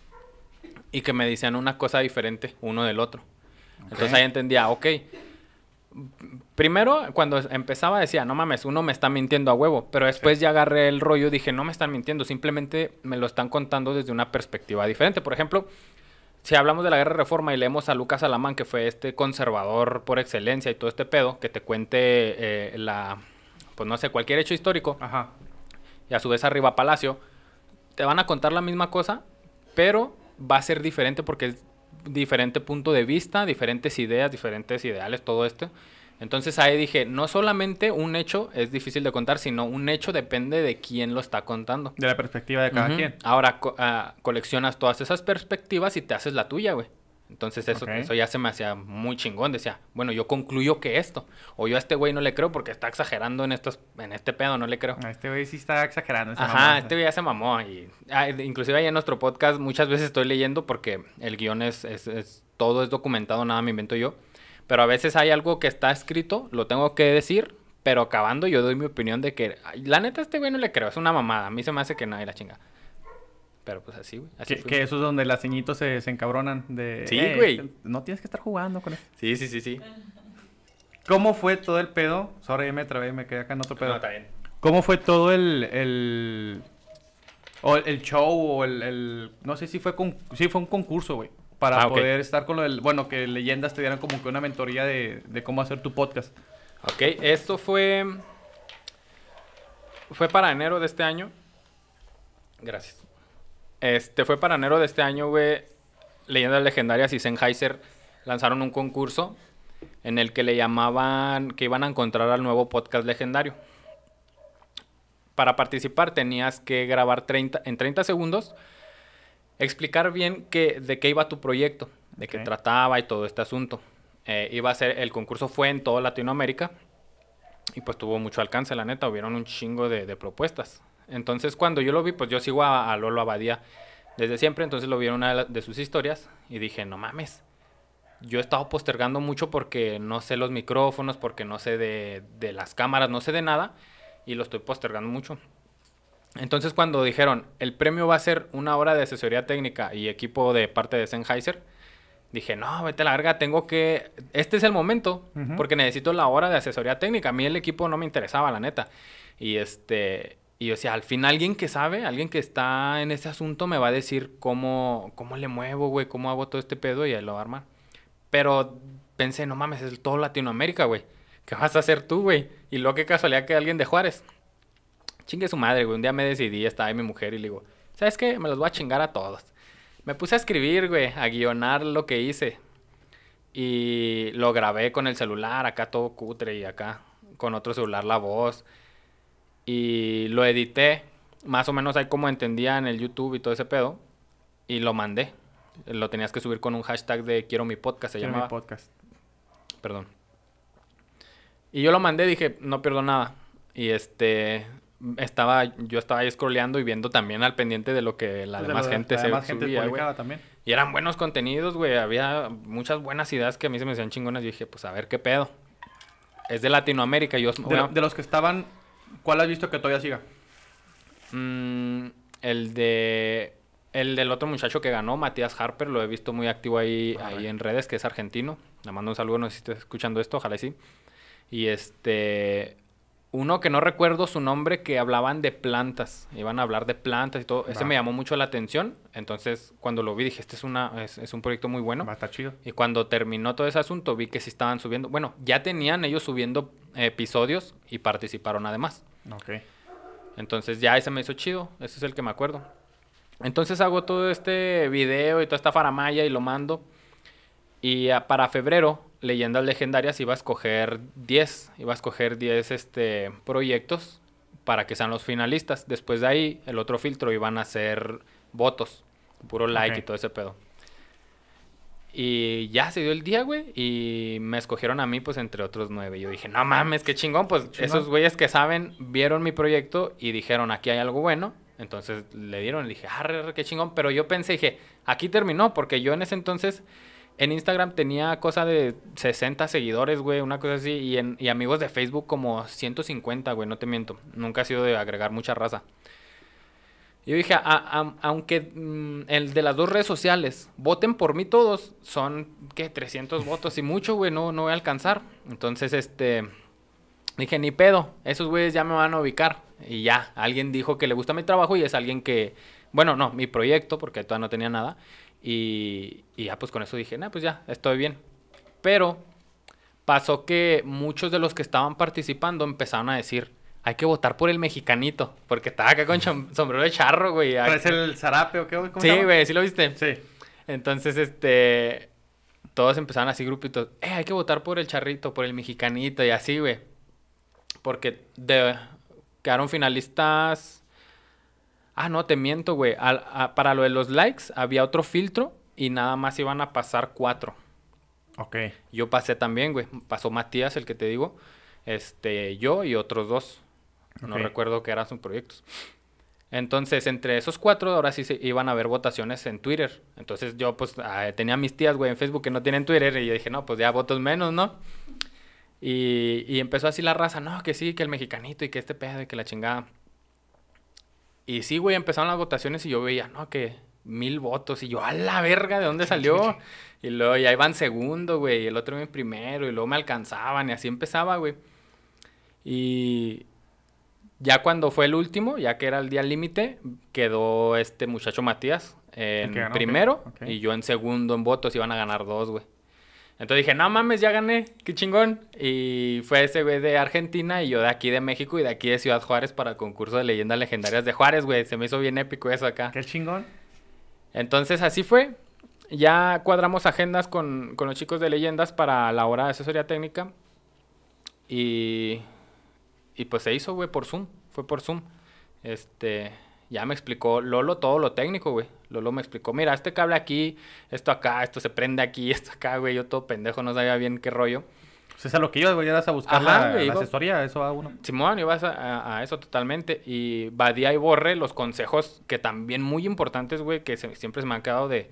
y que me decían una cosa diferente uno del otro. Entonces ahí entendía, ok. Primero, cuando empezaba decía, no mames, uno me está mintiendo a huevo, pero después ya agarré el rollo y dije, no me están mintiendo, simplemente me lo están contando desde una perspectiva diferente. Por ejemplo, si hablamos de la guerra de reforma y leemos a Lucas Alamán, que fue este conservador por excelencia y todo este pedo, que te cuente eh, la, pues no sé, cualquier hecho histórico, Ajá. y a su vez arriba Palacio, te van a contar la misma cosa, pero va a ser diferente porque es diferente punto de vista, diferentes ideas, diferentes ideales, todo esto. Entonces ahí dije, no solamente un hecho es difícil de contar, sino un hecho depende de quién lo está contando. De la perspectiva de cada quien. Ahora co- ah, coleccionas todas esas perspectivas y te haces la tuya, güey. Entonces eso, Ok. eso ya se me hacía muy chingón. Decía, bueno, yo concluyo que esto. O yo a este güey no le creo porque está exagerando en, estos, en este pedo, no le creo. A Este güey sí está exagerando. Ajá, mamada. este güey ya se mamó. Y, ah, inclusive ahí en nuestro podcast muchas veces estoy leyendo porque el guion es, es- es- todo es documentado, nada me invento yo. Pero a veces hay algo que está escrito, lo tengo que decir, pero acabando yo doy mi opinión de que, ay, la neta, a este güey no le creo, es una mamada. A mí se me hace que no, y la chinga. Pero pues así, güey. Así Que, eso es donde las ceñitos se, se encabronan de... Sí, "Eh, güey. No tienes que estar jugando con eso. Sí, sí, sí, sí. ¿Cómo fue todo el pedo? Sorry, me trabé, me quedé acá en otro pedo. No, está bien. ¿Cómo fue todo el... el... O el, show o el, el- No sé si fue, con, sí fue un concurso, güey. Para Ah, poder estar con lo del... Bueno, que leyendas te dieran como que una mentoría de, de cómo hacer tu podcast. Ok, esto fue. Fue para enero de este año. Gracias. Este fue para enero de este año, güey. Leyendas Legendarias y Sennheiser lanzaron un concurso en el que le llamaban que iban a encontrar al nuevo podcast legendario. Para participar tenías que grabar 30, en 30 segundos, explicar bien que, de qué iba tu proyecto, de qué trataba y todo este asunto. Eh, iba a ser, el concurso fue en toda Latinoamérica y pues tuvo mucho alcance, la neta, hubieron un chingo de, de propuestas. Entonces cuando yo lo vi, pues yo sigo a, a Lolo Abadía desde siempre, entonces lo vi en una de, sus historias y dije, no mames, yo he estado postergando mucho porque no sé los micrófonos, porque no sé de, de las cámaras, no sé de nada y lo estoy postergando mucho. Entonces cuando dijeron, el premio va a ser una hora de asesoría técnica y equipo de parte de Sennheiser, dije, no, vete a la verga, tengo que... Este es el momento, porque necesito la hora de asesoría técnica. A mí el equipo no me interesaba, la neta. Y este... Y yo decía, al fin alguien que sabe, alguien que está en ese asunto me va a decir cómo, cómo le muevo, güey, cómo hago todo este pedo y ahí lo va a armar. Pero pensé, no mames, es todo Latinoamérica, güey. ¿Qué vas a hacer tú, güey? Y luego qué casualidad que alguien de Juárez. Chingue su madre, güey. Un día me decidí, estaba ahí mi mujer y le digo, ¿sabes qué? Me los voy a chingar a todos. Me puse a escribir, güey, a guionar lo que hice. Y lo grabé con el celular, acá todo cutre y acá con otro celular la voz. Y lo edité, más o menos ahí como entendía en el YouTube y todo ese pedo. Y lo mandé. Lo tenías que subir con un hashtag de quiero mi podcast, se Quiero mi llamaba. podcast. Perdón. Y yo lo mandé, dije, no pierdo nada. Y este, estaba, yo estaba ahí scrolleando y viendo también al pendiente de lo que la de demás gente la se demás gente subía, publicaba también. Y eran buenos contenidos, güey. Había muchas buenas ideas que a mí se me hacían chingonas. Y dije, pues a ver qué pedo. Es de Latinoamérica. Yo, De, bueno, de los que estaban, ¿cuál has visto que todavía siga? mm, el de... El del otro muchacho que ganó, Matías Harper, lo he visto muy activo ahí, Ah, ahí en redes, que es argentino. Le mando un saludo, no sé si estás escuchando esto, ojalá y sí. Y este... Uno que no recuerdo su nombre, que hablaban de plantas. Iban a hablar de plantas y todo. Ese Va. me llamó mucho la atención. Entonces, cuando lo vi, dije, este es, una, es, es un proyecto muy bueno. Va a estar chido. Y cuando terminó todo ese asunto, vi que sí estaban subiendo. Bueno, ya tenían ellos subiendo episodios y participaron además. Ok. Entonces ya ese me hizo chido. Ese es el que me acuerdo. Entonces hago todo este video y toda esta faramaya y lo mando. Y para febrero, Leyendas Legendarias iba a escoger 10. Iba a escoger 10 este, proyectos para que sean los finalistas. Después de ahí, el otro filtro iban a ser votos. Puro like Ok. y todo ese pedo. Y ya se dio el día, güey. Y me escogieron a mí, pues, entre otros nueve. Yo dije, no mames, qué chingón. Pues Chingón. esos güeyes que saben vieron mi proyecto y dijeron, aquí hay algo bueno. Entonces le dieron, le dije, arre, arre, qué chingón. Pero yo pensé, dije, aquí terminó. Porque yo en ese entonces en Instagram tenía cosa de 60 seguidores, güey, una cosa así. Y, en, y amigos de Facebook como 150, güey, no te miento. Nunca ha sido de agregar mucha raza. Yo dije, a- a- aunque mm, el de las dos redes sociales voten por mí todos, son, ¿qué? 300 votos y mucho, güey, no, no voy a alcanzar. Entonces, este, dije, ni pedo, esos güeyes ya me van a ubicar. Y ya, alguien dijo que le gusta mi trabajo y es alguien que, bueno, no, mi proyecto, porque todavía no tenía nada. Y, y ya, pues con eso dije, nah, pues ya, estoy bien. Pero pasó que muchos de los que estaban participando empezaron a decir, hay que votar por el mexicanito, porque estaba acá con sombrero de charro, güey. ¿Parece el zarape o qué? güey? ¿Cómo Sí, güey, ¿sí lo viste? Sí. Entonces, este, todos empezaron así grupitos, eh, hay que votar por el charrito, por el mexicanito y así, güey. Porque de, quedaron finalistas... Ah, no, te miento, güey. A- para lo de los likes había otro filtro y nada más iban a pasar cuatro. Ok. Yo pasé también, güey. Pasó Matías, el que te digo. Este, yo y otros dos. No recuerdo qué eran sus proyectos. Entonces, entre esos cuatro, ahora sí se iban a haber votaciones en Twitter. Entonces, yo, pues, ah, tenía mis tías, güey, en Facebook que no tienen Twitter. Y yo dije, no, pues ya votos menos, ¿no? Y, y empezó así la raza, no, que sí, que el mexicanito y que este pedo y que la chingada. Y sí, güey, empezaron las votaciones y yo veía, no, que mil votos. Y yo, a la verga, ¿de dónde salió? Y luego ya iban segundo, güey, y el otro iba en primero, y luego me alcanzaban, y así empezaba, güey. Y ya cuando fue el último, ya que era el día límite, quedó este muchacho Matías en ganó, primero, y yo en segundo en votos, iban a ganar dos, güey. Entonces dije, no mames, ya gané, qué chingón. Y fue ese güey de Argentina y yo de aquí de México y de aquí de Ciudad Juárez para el concurso de leyendas legendarias de Juárez, güey. Se me hizo bien épico eso acá. Qué chingón. Entonces así fue. Ya cuadramos agendas con, con los chicos de leyendas para la hora de asesoría técnica. Y, y pues se hizo, güey, por Zoom. Fue por Zoom. Este, ya me explicó Lolo todo lo técnico, güey. Lolo me explicó, mira, este cable aquí, esto acá, esto se prende aquí, esto acá, güey. Yo todo pendejo, no sabía bien qué rollo. Pues es a lo que ibas, güey. Ibas a buscar Ajá, la, güey, la iba- asesoría. Eso va uno. Simón, ibas a, a- a eso totalmente. Y Badía y Borre, los consejos que también muy importantes, güey, que se- siempre se me han quedado de...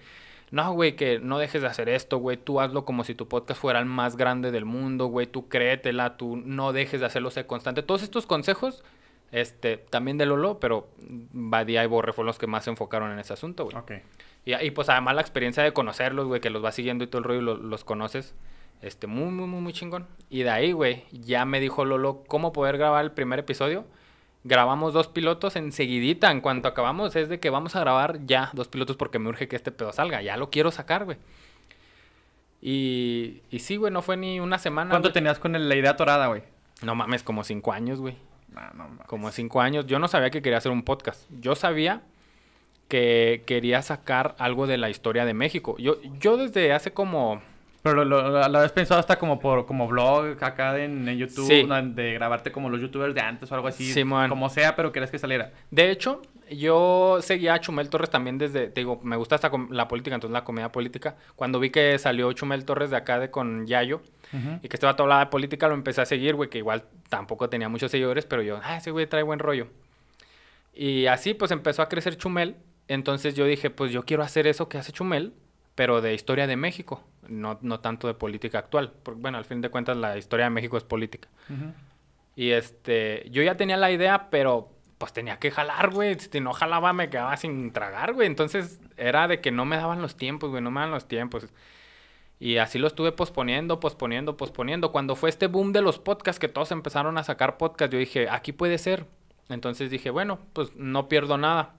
No, güey, que no dejes de hacer esto, güey. Tú hazlo como si tu podcast fuera el más grande del mundo, güey. Tú créetela, tú no dejes de hacerlo, sé constante. Todos estos consejos, este, también de Lolo, pero Badía y Borre fueron los que más se enfocaron en ese asunto, güey. Ok. Y, y, pues además la experiencia de conocerlos, güey, que los vas siguiendo y todo el rollo, lo- los, conoces, este, muy, muy, muy, muy chingón. Y de ahí, güey, ya me dijo Lolo cómo poder grabar el primer episodio. Grabamos dos pilotos enseguidita, en cuanto acabamos, es de que vamos a grabar ya dos pilotos porque me urge que este pedo salga, ya lo quiero sacar, güey. Y, y sí, güey, no fue ni una semana. ¿Cuánto güey. tenías con el- la idea torada, güey? No mames, como cinco años, güey. No, no, mames. Como cinco años. Yo no sabía que quería hacer un podcast. Yo sabía que quería sacar algo de la historia de México. Yo, yo desde hace como... Pero lo, lo, lo habías pensado hasta como por como blog acá en, en YouTube, Sí. ¿no? de grabarte como los youtubers de antes o algo así. Simón. Como sea, pero querías que saliera. De hecho, yo seguía a Chumel Torres también desde... Te digo, me gusta hasta la política, entonces la comedia política. Cuando vi que salió Chumel Torres de acá de con Yayo y que estaba hablaba de política, lo empecé a seguir, güey, que igual tampoco tenía muchos seguidores, pero yo, ah, ese güey trae buen rollo. Y así pues empezó a crecer Chumel. Entonces yo dije, pues yo quiero hacer eso que hace Chumel, pero de historia de México, no, no tanto de política actual. Porque bueno, al fin de cuentas la historia de México es política. Y este, yo ya tenía la idea, pero pues tenía que jalar, güey. Si no jalaba me quedaba sin tragar, güey. Entonces era de que no me daban los tiempos, güey, no me daban los tiempos. Y así lo estuve posponiendo, posponiendo, posponiendo. Cuando fue este boom de los podcasts, que todos empezaron a sacar podcasts, yo dije, aquí puede ser. Entonces dije, bueno, pues no pierdo nada.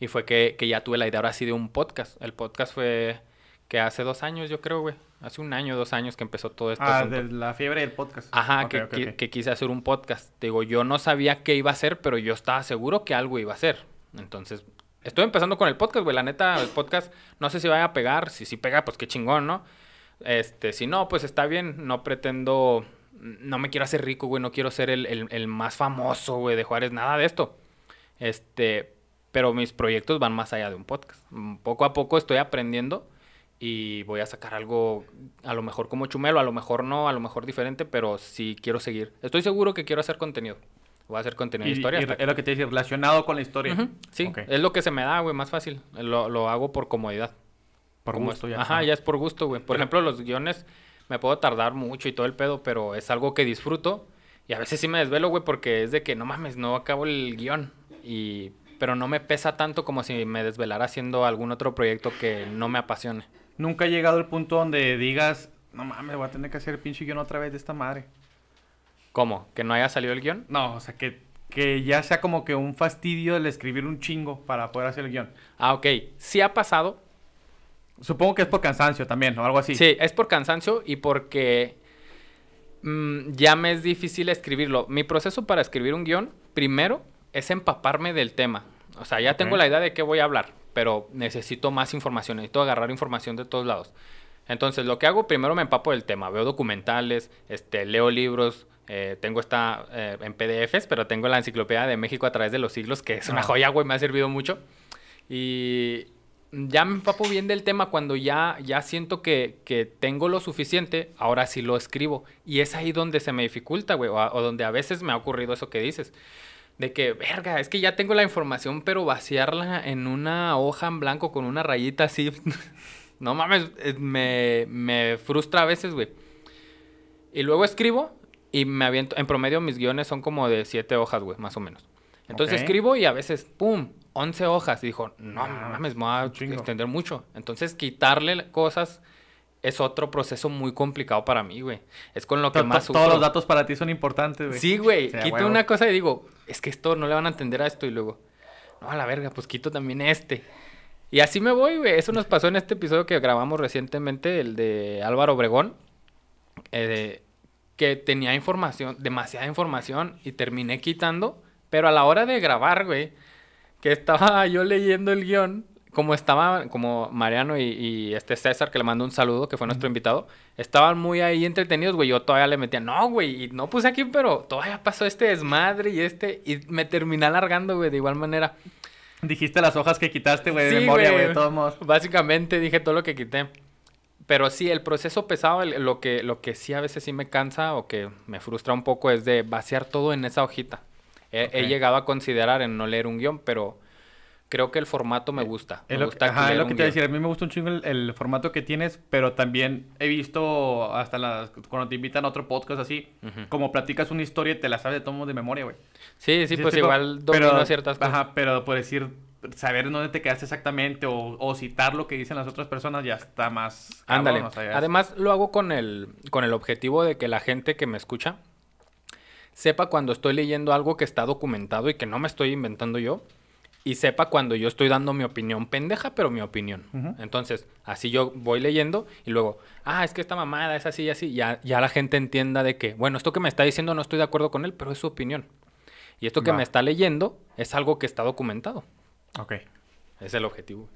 Y fue que, que ya tuve la idea ahora sí de un podcast. El podcast fue que hace dos años, yo creo, güey. Hace un año, dos años que empezó todo esto. Ah, de la fiebre del podcast. Ajá, que, que- quise hacer un podcast. Digo, yo no sabía qué iba a hacer, pero yo estaba seguro que algo iba a hacer. Entonces, estoy empezando con el podcast, güey. La neta, el podcast no sé si vaya a pegar. Si sí pega, pues qué chingón, ¿no? Este, si no, pues está bien. No pretendo. No me quiero hacer rico, güey. No quiero ser el, el- el más famoso, güey, de Juárez. Nada de esto. Este, pero mis proyectos van más allá de un podcast. Mm, Poco a poco estoy aprendiendo y voy a sacar algo a lo mejor como chumelo, a lo mejor no, a lo mejor diferente, pero sí quiero seguir. Estoy seguro que quiero hacer contenido. Voy a hacer contenido de historia. y es lo que te decía, relacionado con la historia. Sí, es lo que se me da, güey, más fácil. Lo, lo hago por comodidad. Por Como- gusto ya. Ajá, ya es por gusto, güey. Por ejemplo, los guiones me puedo tardar mucho y todo el pedo, pero es algo que disfruto. Y a veces sí me desvelo, güey, porque es de que no mames, no acabo el guion. Y... Pero no me pesa tanto como si me desvelara haciendo algún otro proyecto que no me apasione. Nunca ha llegado el punto donde digas, no mames, voy a tener que hacer el pinche guion otra vez de esta madre. ¿Cómo? ¿Que no haya salido el guion? No, o sea, que, que ya sea como que un fastidio el escribir un chingo para poder hacer el guion. Ah, ok. Sí ha pasado. Supongo que es por cansancio también, o algo así. Sí, es por cansancio y porque mm, ya me es difícil escribirlo. Mi proceso para escribir un guion, primero, es empaparme del tema. O sea, ya tengo la idea de qué voy a hablar, pero necesito más información, necesito agarrar información de todos lados. Entonces, lo que hago, primero me empapo del tema. Veo documentales, este, leo libros, eh, tengo esta eh, en PDFs, pero tengo la Enciclopedia de México a través de los siglos, que es una Ah. joya, güey, me ha servido mucho. Y, ya me empapo bien del tema cuando ya, ya siento que, que tengo lo suficiente, ahora sí lo escribo. Y es ahí donde se me dificulta, güey, o donde a veces me ha ocurrido eso que dices. De que, verga, es que ya tengo la información, pero vaciarla en una hoja en blanco con una rayita así, no mames, eh, me, me frustra a veces, güey. Y luego escribo y me aviento, en promedio mis guiones son como de siete hojas, güey, más o menos. Entonces escribo y a veces, ¡pum!, 11 hojas. Y dijo, no Ah, mames, me va a extender mucho. Entonces quitarle cosas es otro proceso muy complicado para mí, güey. Es con lo que más Todos los datos para ti son importantes, güey. Sí, güey. Quito una cosa y digo, es que esto no le van a entender a esto. Y luego, no, a la verga, pues quito también este. Y así me voy, güey. Eso nos pasó en este episodio que grabamos recientemente, el de Álvaro Obregón. eh, que tenía información, demasiada información, y terminé quitando. Pero a la hora de grabar, güey, que estaba yo leyendo el guion, como estaba, como Mariano y, y este César, que le mando un saludo, que fue nuestro invitado, estaban muy ahí entretenidos, güey. Yo todavía le metía, no, güey, y no puse aquí, pero todavía pasó este desmadre y este, y me terminé alargando, güey, de igual manera. Dijiste las hojas que quitaste, güey, de Sí, memoria, güey. de todos modos. Básicamente dije todo lo que quité. Pero sí, el proceso pesado, el- lo que, lo que sí a veces sí me cansa o que me frustra un poco es de vaciar todo en esa hojita. He, he Ok. llegado a considerar en no leer un guion, pero creo que el formato me gusta. Es me lo, gusta ajá, es leer lo un que te iba a decir. A mí me gusta un chingo el, el formato que tienes, pero también he visto hasta las, cuando te invitan a otro podcast así, como platicas una historia y te la sabes de tomo de memoria, güey. Sí, sí, Sí, pues tipo, igual domino ciertas cosas. Ajá, pero por decir, saber dónde te quedaste exactamente o, o citar lo que dicen las otras personas ya está más... Ándale. o sea, ya- Además, lo hago con el, con el objetivo de que la gente que me escucha sepa cuando estoy leyendo algo que está documentado y que no me estoy inventando yo. Y sepa cuando yo estoy dando mi opinión pendeja, pero mi opinión. Entonces, así yo voy leyendo y luego, ah, es que esta mamada es así y así. Ya, ya la gente entienda de que, bueno, esto que me está diciendo no estoy de acuerdo con él, pero es su opinión. Y esto que Va. me está leyendo es algo que está documentado. Ok. Es el objetivo.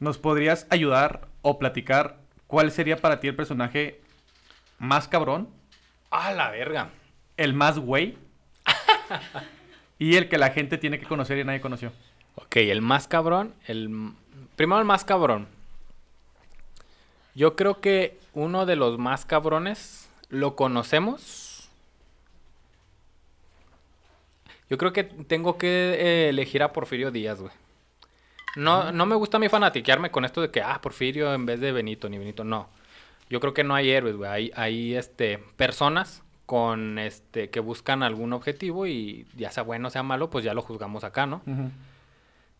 ¿Nos podrías ayudar o platicar cuál sería para ti el personaje más cabrón, ¡Ah, la verga! el más güey y el que la gente tiene que conocer y nadie conoció? Ok, el más cabrón, el primero el más cabrón. Yo creo que uno de los más cabrones lo conocemos. Yo creo que tengo que eh, elegir a Porfirio Díaz, güey. No, no me gusta a mí fanatiquearme con esto de que, ah, Porfirio en vez de Benito, ni Benito, no. Yo creo que no hay héroes, güey. Hay, hay este, personas con este, que buscan algún objetivo y ya sea bueno o sea malo, pues ya lo juzgamos acá, ¿no?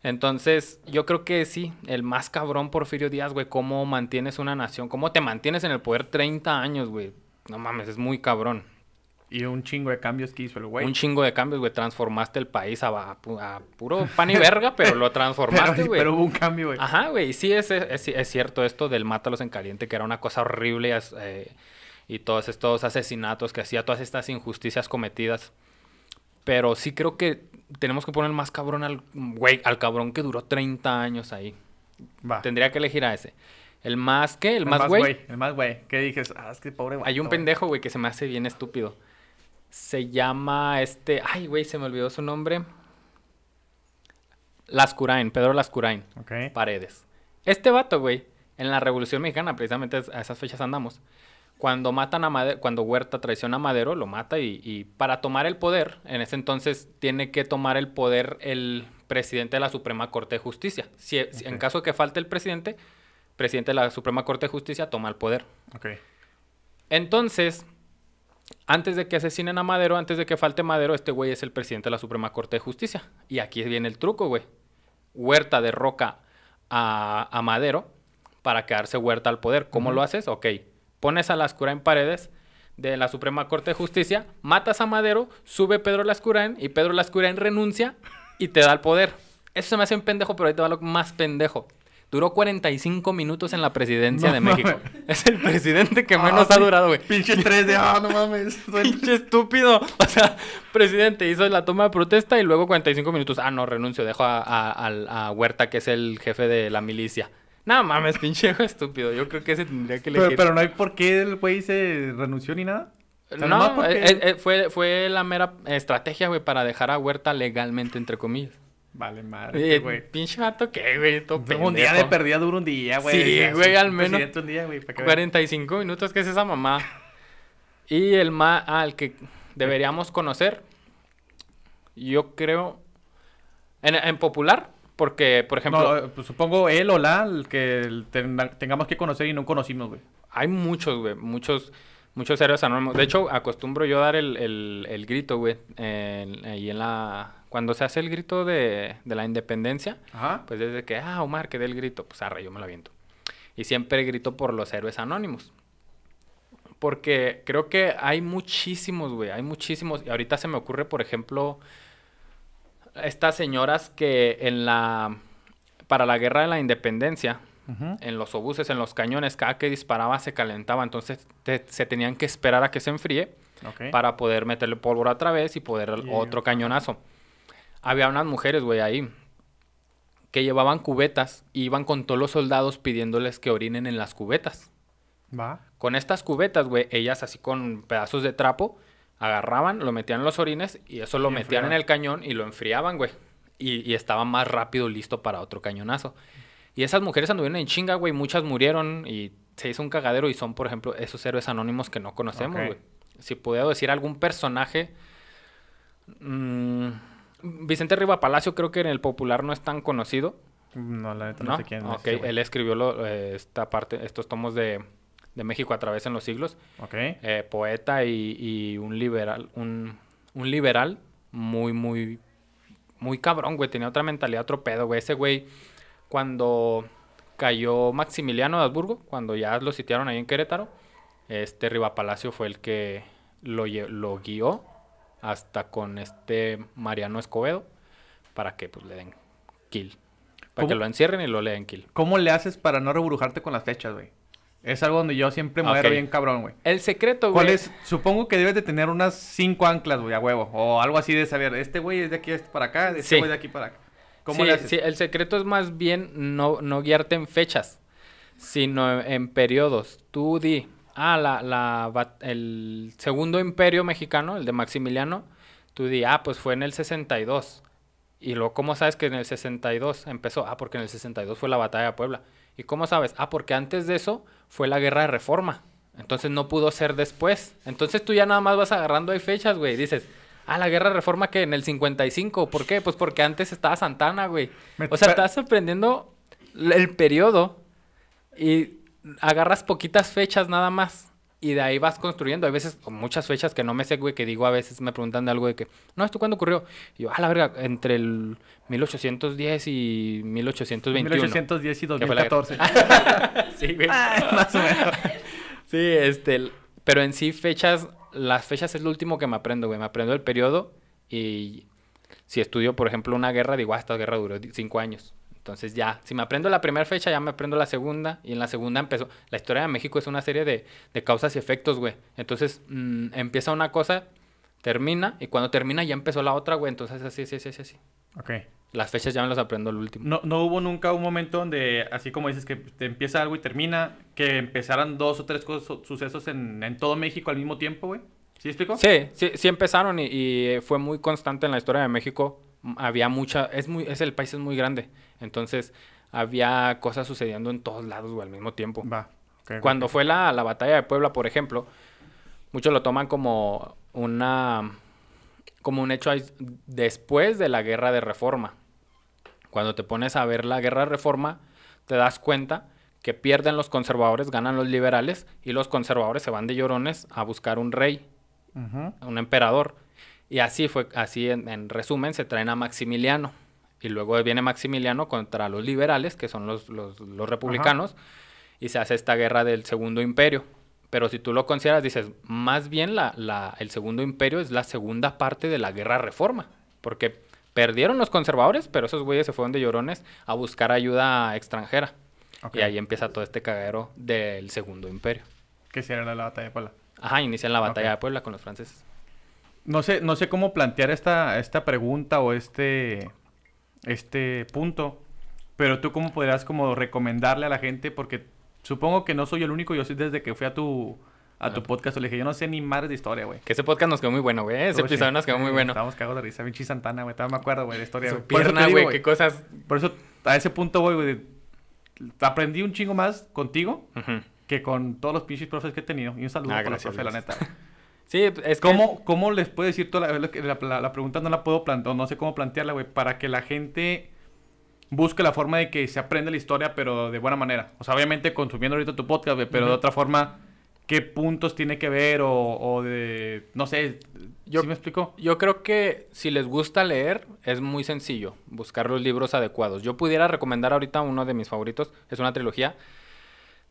Entonces, yo creo que sí, el más cabrón Porfirio Díaz, güey, cómo mantienes una nación, cómo te mantienes en el poder 30 años, güey. No mames, es muy cabrón. Y un chingo de cambios que hizo el güey. Un chingo de cambios, güey. Transformaste el país a, a pu- a puro pan y verga, pero lo transformaste, pero, güey. pero hubo un cambio, güey. Ajá, güey. Y sí, es, es, es cierto esto del mátalos en caliente, que era una cosa horrible eh, y todos estos asesinatos que hacía, todas estas injusticias cometidas. Pero sí creo que tenemos que poner más cabrón al güey, al cabrón que duró 30 años ahí. Va. Tendría que elegir a ese. El más, ¿qué? El, El más güey. El más güey. ¿Qué dijes? Ah, es que pobre güey. Hay un pendejo, güey, que se me hace bien estúpido. Se llama este. Ay, güey, se me olvidó su nombre. Lascurain, Pedro Lascurain. Ok. Paredes. Este vato, güey, en la Revolución Mexicana, precisamente a esas fechas andamos. Cuando matan a Madero, cuando Huerta traiciona a Madero, lo mata y, y para tomar el poder, en ese entonces tiene que tomar el poder el presidente de la Suprema Corte de Justicia. Si, si- en caso de que falte el presidente, presidente de la Suprema Corte de Justicia toma el poder. Ok. Entonces, antes de que asesinen a Madero, antes de que falte Madero, este güey es el presidente de la Suprema Corte de Justicia. Y aquí viene el truco, güey. Huerta derroca a, a Madero para quedarse Huerta al poder. ¿Cómo lo haces? Ok. Pones a Lascurain Paredes de la Suprema Corte de Justicia, matas a Madero, sube Pedro Lascurain y Pedro Lascurain renuncia y te da el poder. Eso se me hace un pendejo, pero ahí te va lo más pendejo. Duró 45 minutos en la presidencia No de mames. México. Es el presidente que Ah, menos ha durado, güey. Pinche 3 de. Ah, no mames. Pinche estúpido. O sea, presidente hizo la toma de protesta y luego 45 minutos. Ah, no, renuncio. Dejo a, a- a Huerta, que es el jefe de la milicia. No mames, pinche estúpido. Yo creo que ese tendría que elegir. pero, pero no hay por qué el güey se renunció ni nada. O sea, no, porque- eh, eh, fue, fue la mera estrategia, güey, para dejar a Huerta legalmente, entre comillas. Vale, madre, Eh, güey. pinche vato, ¿qué, güey? Un día de perdida dura un día, güey. Sí, güey, al menos. un día, veas. 45 minutos, ¿qué es esa mamá? Y el más, ah, el que deberíamos conocer, yo creo, en, en popular, porque, por ejemplo, No, eh, pues supongo él o la, el que ten- tengamos que conocer y no conocimos, güey. hay muchos, güey, muchos, muchos héroes anónimos. De hecho, acostumbro yo dar el, el- el grito, güey, ahí en la... Cuando se hace el grito de, de la independencia, Ajá. pues desde que, ah, Omar, que dé el grito, pues arre, yo me lo aviento. Y siempre grito por los héroes anónimos. Porque creo que hay muchísimos, güey, hay muchísimos. Y ahorita se me ocurre, por ejemplo, estas señoras que en la... Para la guerra de la independencia, en los obuses, en los cañones, cada que disparaba se calentaba. Entonces te- se tenían que esperar a que se enfríe para poder meterle pólvora otra vez y poder otro cañonazo. Había unas mujeres, güey, ahí que llevaban cubetas y iban con todos los soldados pidiéndoles que orinen en las cubetas. Va. Con estas cubetas, güey, ellas así con pedazos de trapo agarraban, lo metían en los orines y eso lo Y metían en el cañón y lo enfriaban, güey. Y, y estaba más rápido listo para otro cañonazo. Y esas mujeres anduvieron en chinga, güey, muchas murieron y se hizo un cagadero y son, por ejemplo, esos héroes anónimos que no conocemos, güey. Si puedo decir algún personaje... mm, Vicente Riva Palacio creo que en el popular no es tan conocido. No, la neta no, ¿No? sé quién es. Ok, ese él escribió lo- eh, esta parte, estos tomos de, de México a través en los siglos. Eh, poeta y, y un liberal, un, un liberal muy, muy, muy cabrón, güey. Tenía otra mentalidad, otro pedo, güey. Ese güey, cuando cayó Maximiliano de Habsburgo, cuando ya lo sitiaron ahí en Querétaro, este Riva Palacio fue el que lo, guió hasta con este Mariano Escobedo para que pues le den kill. Para que lo encierren y lo le den kill. ¿Cómo le haces para no reburujarte con las fechas, güey? Es algo donde yo siempre muero Ok. bien cabrón, güey. El secreto, güey. ¿Cuál es? Supongo que debes de tener unas cinco anclas, güey, a huevo. O algo así de saber, este güey es de aquí para acá, este Sí. güey de aquí para acá. ¿Cómo sí, le haces? sí, el secreto es más bien no, no guiarte en fechas, sino en periodos. Tú di, ah, la, la, el segundo imperio mexicano, el de Maximiliano, tú di, ah, pues fue en el 62. Y luego, ¿cómo sabes que en el 62 empezó? Ah, porque en el 62 fue la batalla de Puebla. ¿Y cómo sabes? Ah, porque antes de eso fue la guerra de reforma. Entonces no pudo ser después. Entonces tú ya nada más vas agarrando ahí fechas, güey. Dices, ah, la guerra de reforma que en el 55. ¿Por qué? Pues porque antes estaba Santana, güey. Me O sea, estás aprendiendo l- el periodo y agarras poquitas fechas nada más. Y de ahí vas construyendo. Hay veces, muchas fechas que no me sé, güey, que digo a veces me preguntan de algo de que, no, ¿esto cuándo ocurrió? Y yo, ah, la verga, entre el 1810 y 1821. 1810 y que fue la guerra. 2014. sí, güey. Más o menos. Sí, este, pero en sí fechas, las fechas es lo último que me aprendo, güey. Me aprendo el periodo y si estudio, por ejemplo, una guerra, digo, ah, esta guerra duró cinco años. Entonces ya, si me aprendo la primera fecha, ya me aprendo la segunda y en la segunda empezó. La historia de México es una serie de, de causas y efectos, güey. Entonces mm, empieza una cosa, termina y cuando termina ya empezó la otra, güey. Entonces así, así, así, así, así. Ok. Las fechas ya me las aprendo al último. No, no hubo nunca un momento donde, así como dices, que te empieza algo y termina, que empezaran dos o tres cosas, sucesos en, en todo México al mismo tiempo, güey. ¿Sí explico? Sí, sí, sí empezaron y, y fue muy constante en la historia de México. Había mucha, es muy, es el país es muy grande, entonces había cosas sucediendo en todos lados güey, al mismo tiempo. Va. Cuando fue la, la batalla de Puebla, por ejemplo, muchos lo toman como una, como un hecho después de la guerra de Reforma. Cuando te pones a ver la guerra de Reforma, te das cuenta que pierden los conservadores, ganan los liberales y los conservadores se van de llorones a buscar un rey un emperador. Y así fue, así en, en resumen, se traen a Maximiliano. Y luego viene Maximiliano contra los liberales, que son los, los, los republicanos, y se hace esta guerra del Segundo Imperio. Pero si tú lo consideras, dices, más bien la, la, el Segundo Imperio es la segunda parte de la guerra reforma. Porque perdieron los conservadores, pero esos güeyes se fueron de llorones a buscar ayuda extranjera. Y ahí empieza todo este cagadero del Segundo Imperio. Que sí era la, la batalla de Puebla. Ajá, inician la batalla de Puebla con los franceses. No sé, no sé cómo plantear esta, esta pregunta o este, este punto, pero tú cómo podrías como recomendarle a la gente, porque supongo que no soy el único, yo sí desde que fui a tu, a tu podcast. Le dije, yo no sé ni madres de historia, güey. Que ese podcast nos quedó muy bueno, güey. Ese Estuvo episodio nos quedó muy bueno. Estábamos cagados de risa. Vinci Santana, güey. Todavía me acuerdo, güey, de historia. Su pierna, güey, qué cosas. Por eso, a ese punto, güey, güey, aprendí un chingo más contigo Ujú. que con todos los pinches profes que he tenido. Y un saludo Ah, para los profes, la neta. Sí, es que... ¿Cómo, ¿Cómo les puedes decir toda la, la, la- la pregunta no la puedo plantear, no sé cómo plantearla, güey, para que la gente busque la forma de que se aprenda la historia, pero de buena manera? O sea, obviamente consumiendo ahorita tu podcast, güey, pero de otra forma, ¿qué puntos tiene que ver o, o de, no sé, Yo- ¿sí me explico? Yo creo que si les gusta leer, es muy sencillo buscar los libros adecuados. Yo pudiera recomendar ahorita uno de mis favoritos, es una trilogía,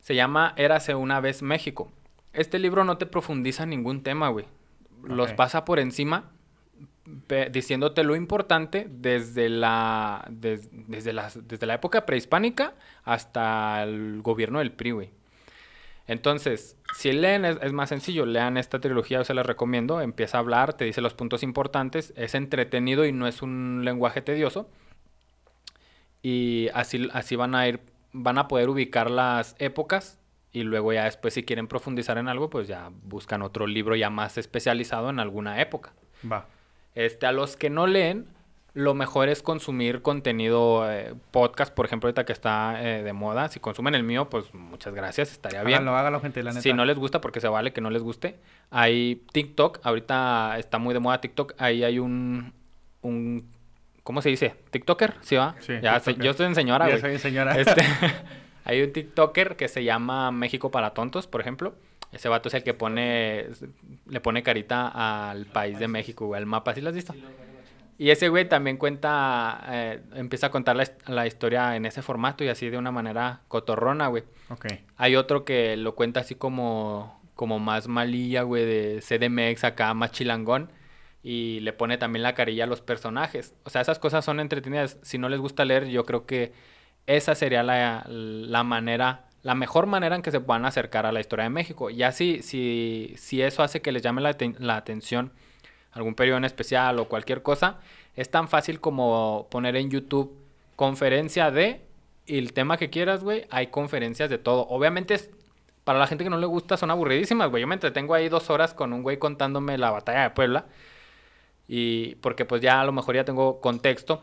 se llama Érase una vez México. Este libro no te profundiza en ningún tema, güey. Los pasa por encima diciéndote lo importante desde la, des- desde, las- desde la época prehispánica hasta el gobierno del PRI, güey. Entonces, si leen es, es más sencillo, lean esta trilogía, yo se la recomiendo, empieza a hablar, te dice los puntos importantes, es entretenido y no es un lenguaje tedioso. Y así, así van a ir, van a poder ubicar las épocas y luego ya después si quieren profundizar en algo, pues ya buscan otro libro ya más especializado en alguna época. Va. Este, a los que no leen, lo mejor es consumir contenido eh, podcast, por ejemplo, ahorita que está eh, de moda. Si consumen el mío, pues muchas gracias, estaría bien. Háganlo, háganlo, gente, la neta. Si no les gusta, porque se vale que no les guste. Hay TikTok, ahorita está muy de moda TikTok. Ahí hay un, un ¿cómo se dice? ¿TikToker? ¿Sí va? Sí, ya yo estoy en señora, Ya soy señora. Este, hay un TikToker que se llama México para tontos, por ejemplo. Ese vato es el que pone, le pone carita al país de México, güey, al mapa, ¿sí lo has visto? Y ese güey también cuenta, eh, empieza a contar la, la historia en ese formato y así de una manera cotorrona, güey. Ok. Hay otro que lo cuenta así como, como más malilla, güey, de CDMX acá, más chilangón. Y le pone también la carilla a los personajes. O sea, esas cosas son entretenidas. Si no les gusta leer, yo creo que esa sería la, la manera, la mejor manera en que se puedan acercar a la historia de México. Ya si, si, si eso hace que les llame la, la atención algún periodo en especial o cualquier cosa, es tan fácil como poner en YouTube conferencia de y el tema que quieras, güey, hay conferencias de todo. Obviamente es para la gente que no le gusta son aburridísimas, güey. Yo me entretengo ahí dos horas con un güey contándome la batalla de Puebla. Y porque pues ya a lo mejor ya tengo contexto.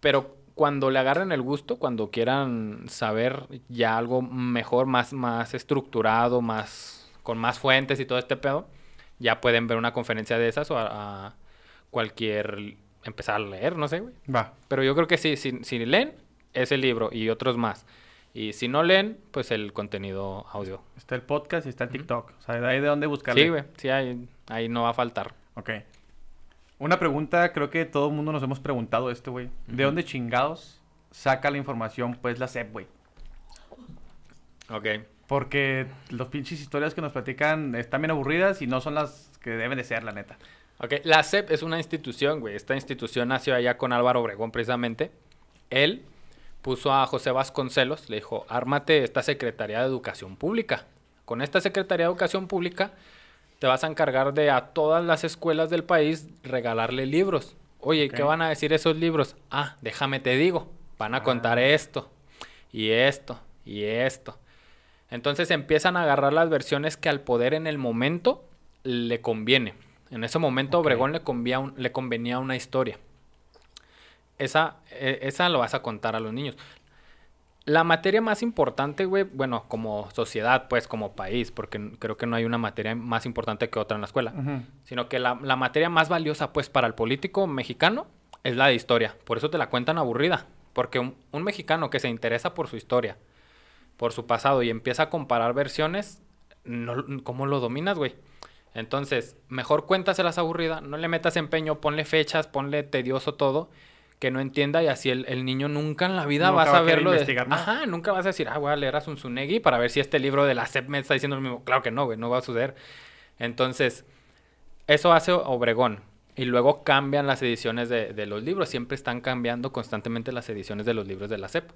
Pero cuando le agarren el gusto, cuando quieran saber ya algo mejor, más, más estructurado, más con más fuentes y todo este pedo, ya pueden ver una conferencia de esas o a, a cualquier empezar a leer, no sé, güey. Va. Pero yo creo que sí, si, si leen ese libro y otros más. Y si no leen, pues el contenido audio. Está el podcast y está el TikTok. O sea, hay de dónde buscarle. Sí, güey, sí, ahí, ahí no va a faltar. Ok. Una pregunta, creo que todo el mundo nos hemos preguntado esto, güey. ¿De dónde chingados saca la información, pues, la SEP, güey? Ok. Porque los pinches historias que nos platican están bien aburridas y no son las que deben de ser, la neta. Ok, la SEP es una institución, güey. Esta institución nació allá con Álvaro Obregón, precisamente. Él puso a José Vasconcelos, le dijo, ármate esta Secretaría de Educación Pública. Con esta Secretaría de Educación Pública te vas a encargar de a todas las escuelas del país regalarle libros. Oye, ¿qué van a decir esos libros? Ah, déjame te digo, van a Ah. contar esto, y esto, y esto. Entonces empiezan a agarrar las versiones que al poder en el momento le conviene. En ese momento. Obregón le, un- le convenía una historia. Esa, eh, esa lo vas a contar a los niños. La materia más importante, güey, bueno, como sociedad, pues, como país, porque creo que no hay una materia más importante que otra en la escuela, sino que la, la materia más valiosa, pues, para el político mexicano es la de historia. Por eso te la cuentan aburrida, porque un, un mexicano que se interesa por su historia, por su pasado y empieza a comparar versiones, no, ¿cómo lo dominas, güey? Entonces, mejor cuéntaselas aburrida, no le metas empeño, ponle fechas, ponle tedioso todo, que no entienda y así el, el niño nunca en la vida Nunca va a de- nada. Ajá, nunca vas a decir, ah, voy a leer a Zunzunegui para ver si este libro de la SEP me está diciendo lo mismo. Claro que no, güey, no va a suceder. Entonces, eso hace Obregón. Y luego cambian las ediciones de, de los libros. Siempre están cambiando constantemente las ediciones de los libros de la SEP.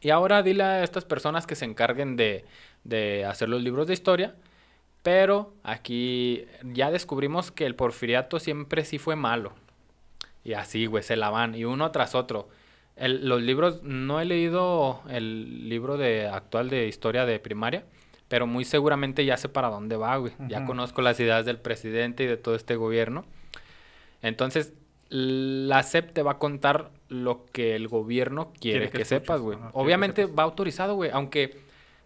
Y ahora dile a estas personas que se encarguen de, de hacer los libros de historia. Pero aquí ya descubrimos que el porfiriato siempre sí fue malo. Y así, güey, se la van. Y uno tras otro. El- los libros, no he leído el libro de actual de historia de primaria. pero muy seguramente ya sé para dónde va, güey. Ya conozco las ideas del presidente y de todo este gobierno. Entonces, la SEP te va a contar lo que el gobierno quiere, Quiere que que, sepas, güey. Obviamente va autorizado, güey, aunque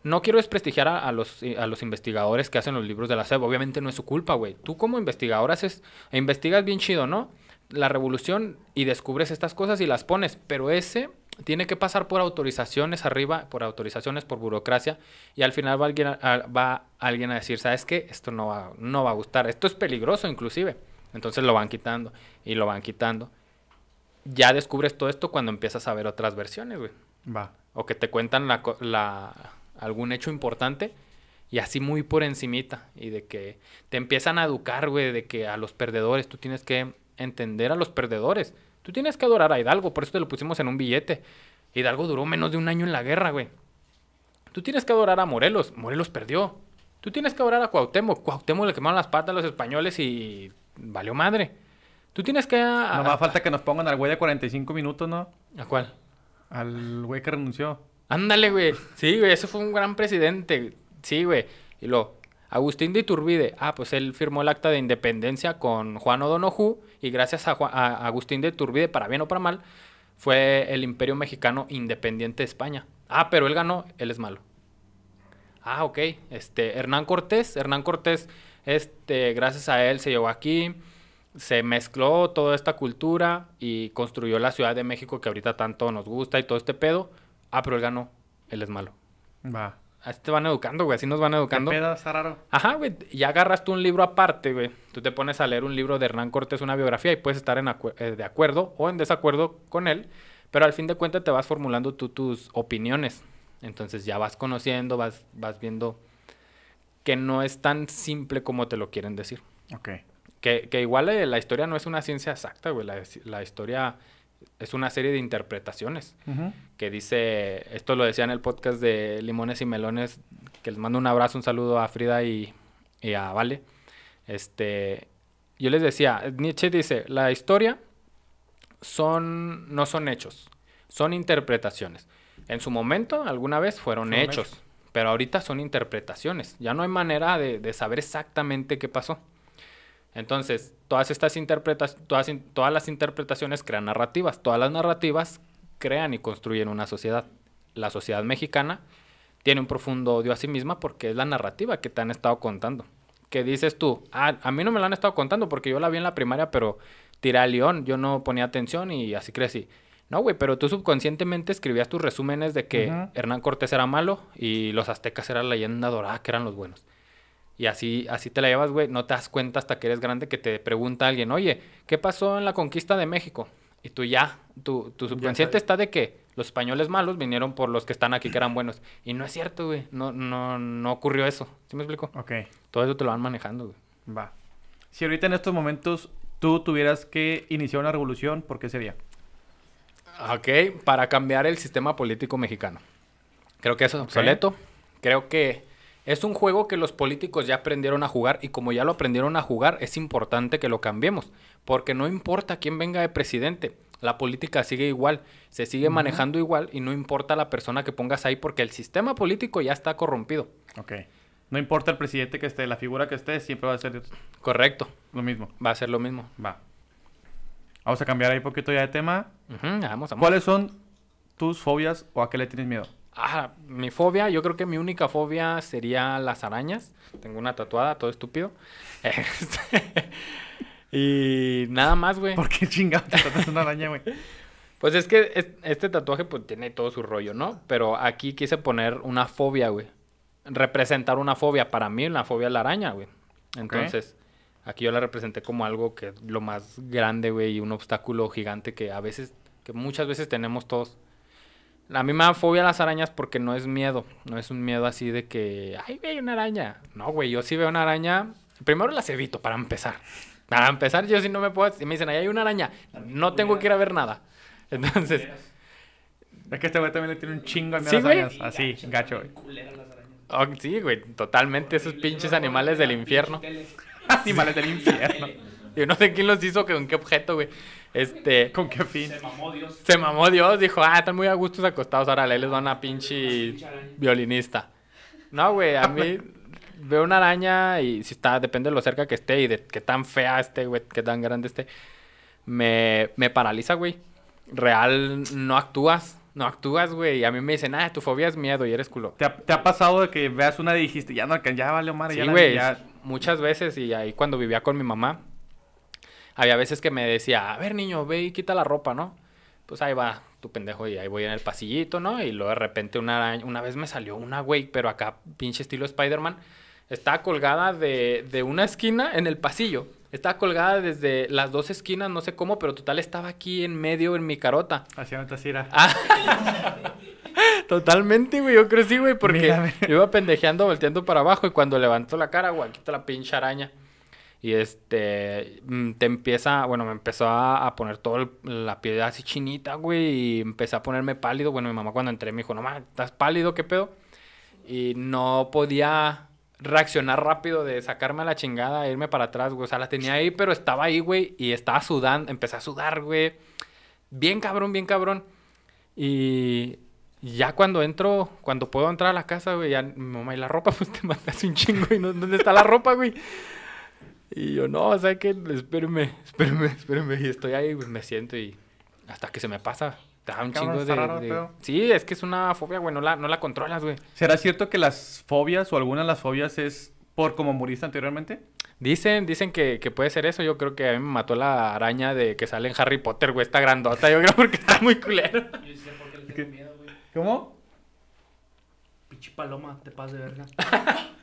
no quiero desprestigiar a, a los, a los investigadores que hacen los libros de la SEP. Obviamente no es su culpa, güey. Tú como investigador haces, investigas bien chido, ¿no? La revolución y descubres estas cosas y las pones, pero ese tiene que pasar por autorizaciones arriba, por autorizaciones, por burocracia, y al final va alguien a, va alguien a decir, ¿sabes qué? Esto no va, no va a gustar, esto es peligroso inclusive. Entonces lo van quitando y lo van quitando. Ya descubres todo esto cuando empiezas a ver otras versiones, güey Va. o que te cuentan la, la- algún hecho importante y así muy por encimita y de que te empiezan a educar, güey, de que a los perdedores tú tienes que entender a los perdedores. Tú tienes que adorar a Hidalgo, por eso te lo pusimos en un billete. Hidalgo duró menos de un año en la guerra, güey. Tú tienes que adorar a Morelos, Morelos perdió. Tú tienes que adorar a Cuauhtémoc, Cuauhtémoc le quemaron las patas a los españoles y valió madre. Tú tienes que... a- No más falta que nos pongan al güey de 45 minutos, ¿no? ¿A cuál? Al güey que renunció. Ándale, güey. Sí, güey, ese fue un gran presidente. Sí, güey. Y lo Agustín de Iturbide. Ah, pues él firmó el acta de independencia con Juan O'Donoghue y gracias a, Agustín de Iturbide, para bien o para mal, fue el imperio mexicano independiente de España. Ah, pero él ganó, él es malo. Ah, ok. Este, Hernán Cortés, Hernán Cortés, este, gracias a él se llegó aquí, se mezcló toda esta cultura y construyó la Ciudad de México que ahorita tanto nos gusta y todo este pedo. Ah, pero él ganó, él es malo. Va. Así te van educando, güey, así nos van ¿Qué educando. pedo? Está raro. Ajá, güey, y agarras tú un libro aparte, güey. Tú te pones a leer un libro de Hernán Cortés, una biografía, y puedes estar en acu- eh, de acuerdo o en desacuerdo con él, pero al fin de cuentas te vas formulando tú tus opiniones. Entonces ya vas conociendo, vas, vas viendo que no es tan simple como te lo quieren decir. Ok. Que, que igual eh, la historia no es una ciencia exacta, güey. La, la historia es una serie de interpretaciones que dice, esto lo decía en el podcast de Limones y Melones, que les mando un abrazo, un saludo a Frida y, y a Vale. Este, yo les decía, Nietzsche dice, la historia son, no son hechos, son interpretaciones. En su momento, alguna vez fueron Fueron hechos, hechos. pero ahorita son interpretaciones. Ya no hay manera de, de saber exactamente qué pasó. Entonces, todas estas interpretas todas, todas las interpretaciones crean narrativas. Todas las narrativas crean y construyen una sociedad. La sociedad mexicana tiene un profundo odio a sí misma porque es la narrativa que te han estado contando. Que dices tú, ah, a mí no me la han estado contando porque yo la vi en la primaria, pero tiré a León, yo no ponía atención y así crecí. No, güey, pero tú subconscientemente escribías tus resúmenes de que. Hernán Cortés era malo y los aztecas eran la leyenda dorada, que eran los buenos. Y así, así te la llevas, güey. No te das cuenta hasta que eres grande que te pregunta alguien, oye, ¿qué pasó en la conquista de México? Y tú ya, tu, tu subconsciente está de que los españoles malos vinieron por los que están aquí que eran buenos. Y no es cierto, güey. No, no, no ocurrió eso. ¿Sí me explico? Ok. Todo eso te lo van manejando, güey. Va. Si ahorita en estos momentos tú tuvieras que iniciar una revolución, ¿por qué sería? Ok, para cambiar el sistema político mexicano. Creo que eso es obsoleto. Creo que es un juego que los políticos ya aprendieron a jugar y como ya lo aprendieron a jugar, es importante que lo cambiemos. Porque no importa quién venga de presidente, la política sigue igual, se sigue manejando igual y no importa la persona que pongas ahí porque el sistema político ya está corrompido. Ok. No importa el presidente que esté, la figura que esté, siempre va a ser Correcto, lo mismo. va a ser lo mismo. Va. Vamos a cambiar ahí un poquito ya de tema. Ujú, vamos, vamos. ¿Cuáles son tus fobias o a qué le tienes miedo? Ah, mi fobia, yo creo que mi única fobia sería las arañas. Tengo una tatuada, todo estúpido. Este, y nada más, güey. ¿Por qué chingado te tratas una araña, güey? Pues es que es- este tatuaje pues tiene todo su rollo, ¿no? Pero aquí quise poner una fobia, güey. Representar una fobia. Para mí la fobia es la araña, güey. Entonces, aquí yo la representé como algo que es lo más grande, güey, y un obstáculo gigante que a veces, que muchas veces tenemos todos. A mí me da fobia las arañas porque no es miedo. No es un miedo así de que, ay, güey, una araña. No, güey, yo sí veo una araña. Primero las evito para empezar. Para empezar, yo sí no me puedo. Si me dicen, ahí hay una araña, no tengo que ir a ver nada. Entonces, Es que este güey también le tiene un chingo al miedo Sí, a las güey. arañas. Así, gacho, güey. oh, sí, güey, totalmente esos pinches animales del infierno. Animales del infierno. Yo no sé quién los hizo, con qué objeto, güey. Este, ¿Con qué fin? se mamó Dios, dijo, ah, están muy a gustos acostados, ahora les van a pinche violinista. No, güey, a mí veo una araña y si está, depende de lo cerca que esté y de qué tan fea esté, güey, qué tan grande esté, me, me paraliza, güey. Real, no actúas, no actúas, güey. Y a mí me dicen, ah, tu fobia es miedo y eres culo. ¿Te ha, te ha pasado de que veas una y dijiste, ya no, ya vale madre, Sí, ya güey, muchas veces y ahí cuando vivía con mi mamá, había veces que me decía, a ver niño, ve y quita la ropa, ¿no? Pues ahí va tu pendejo y ahí voy en el pasillito, ¿no? Y luego de repente una araña, una vez me salió una, güey, pero acá pinche estilo Spider-Man, estaba colgada de, de una esquina en el pasillo. Estaba colgada desde las dos esquinas, no sé cómo, pero total estaba aquí en medio en mi carota. Haciendo así, era. Ah. Totalmente, güey. Yo creo sí, güey, porque yo iba pendejeando, volteando para abajo y cuando levanto la cara, güey, está la pinche araña. Y este, mm, te empieza, bueno, me empezó a, poner toda la piel así chinita, güey, y empecé a ponerme pálido. Bueno, mi mamá cuando entré me dijo, no mames, ¿estás pálido? ¿Qué pedo? Y no podía reaccionar rápido de sacarme a la chingada irme para atrás, güey. O sea, la tenía ahí, pero estaba ahí, güey, y estaba sudando, empecé a sudar, güey. Bien cabrón, bien cabrón. Y ya cuando entro, cuando puedo entrar a la casa, güey, ya mamá y la ropa, pues te mandas un chingo y no, ¿dónde está la ropa, güey? Y yo, no, o sea que, espérame, espérame, espérame. Y estoy ahí, me siento y hasta que se me pasa. Te da un Cabrón, chingo está de, raro. Sí, es que es una fobia, güey, no la, no la controlas, güey. ¿Será cierto que las fobias o algunas de las fobias es por como moriste anteriormente? Dicen, dicen que, que puede ser eso. Yo creo que a mí me mató la araña de que sale en Harry Potter, güey, esta grandota. Yo creo porque está muy culero. Yo sé por qué le tengo miedo, güey. ¿Cómo? Pinche paloma, te pasas de verga.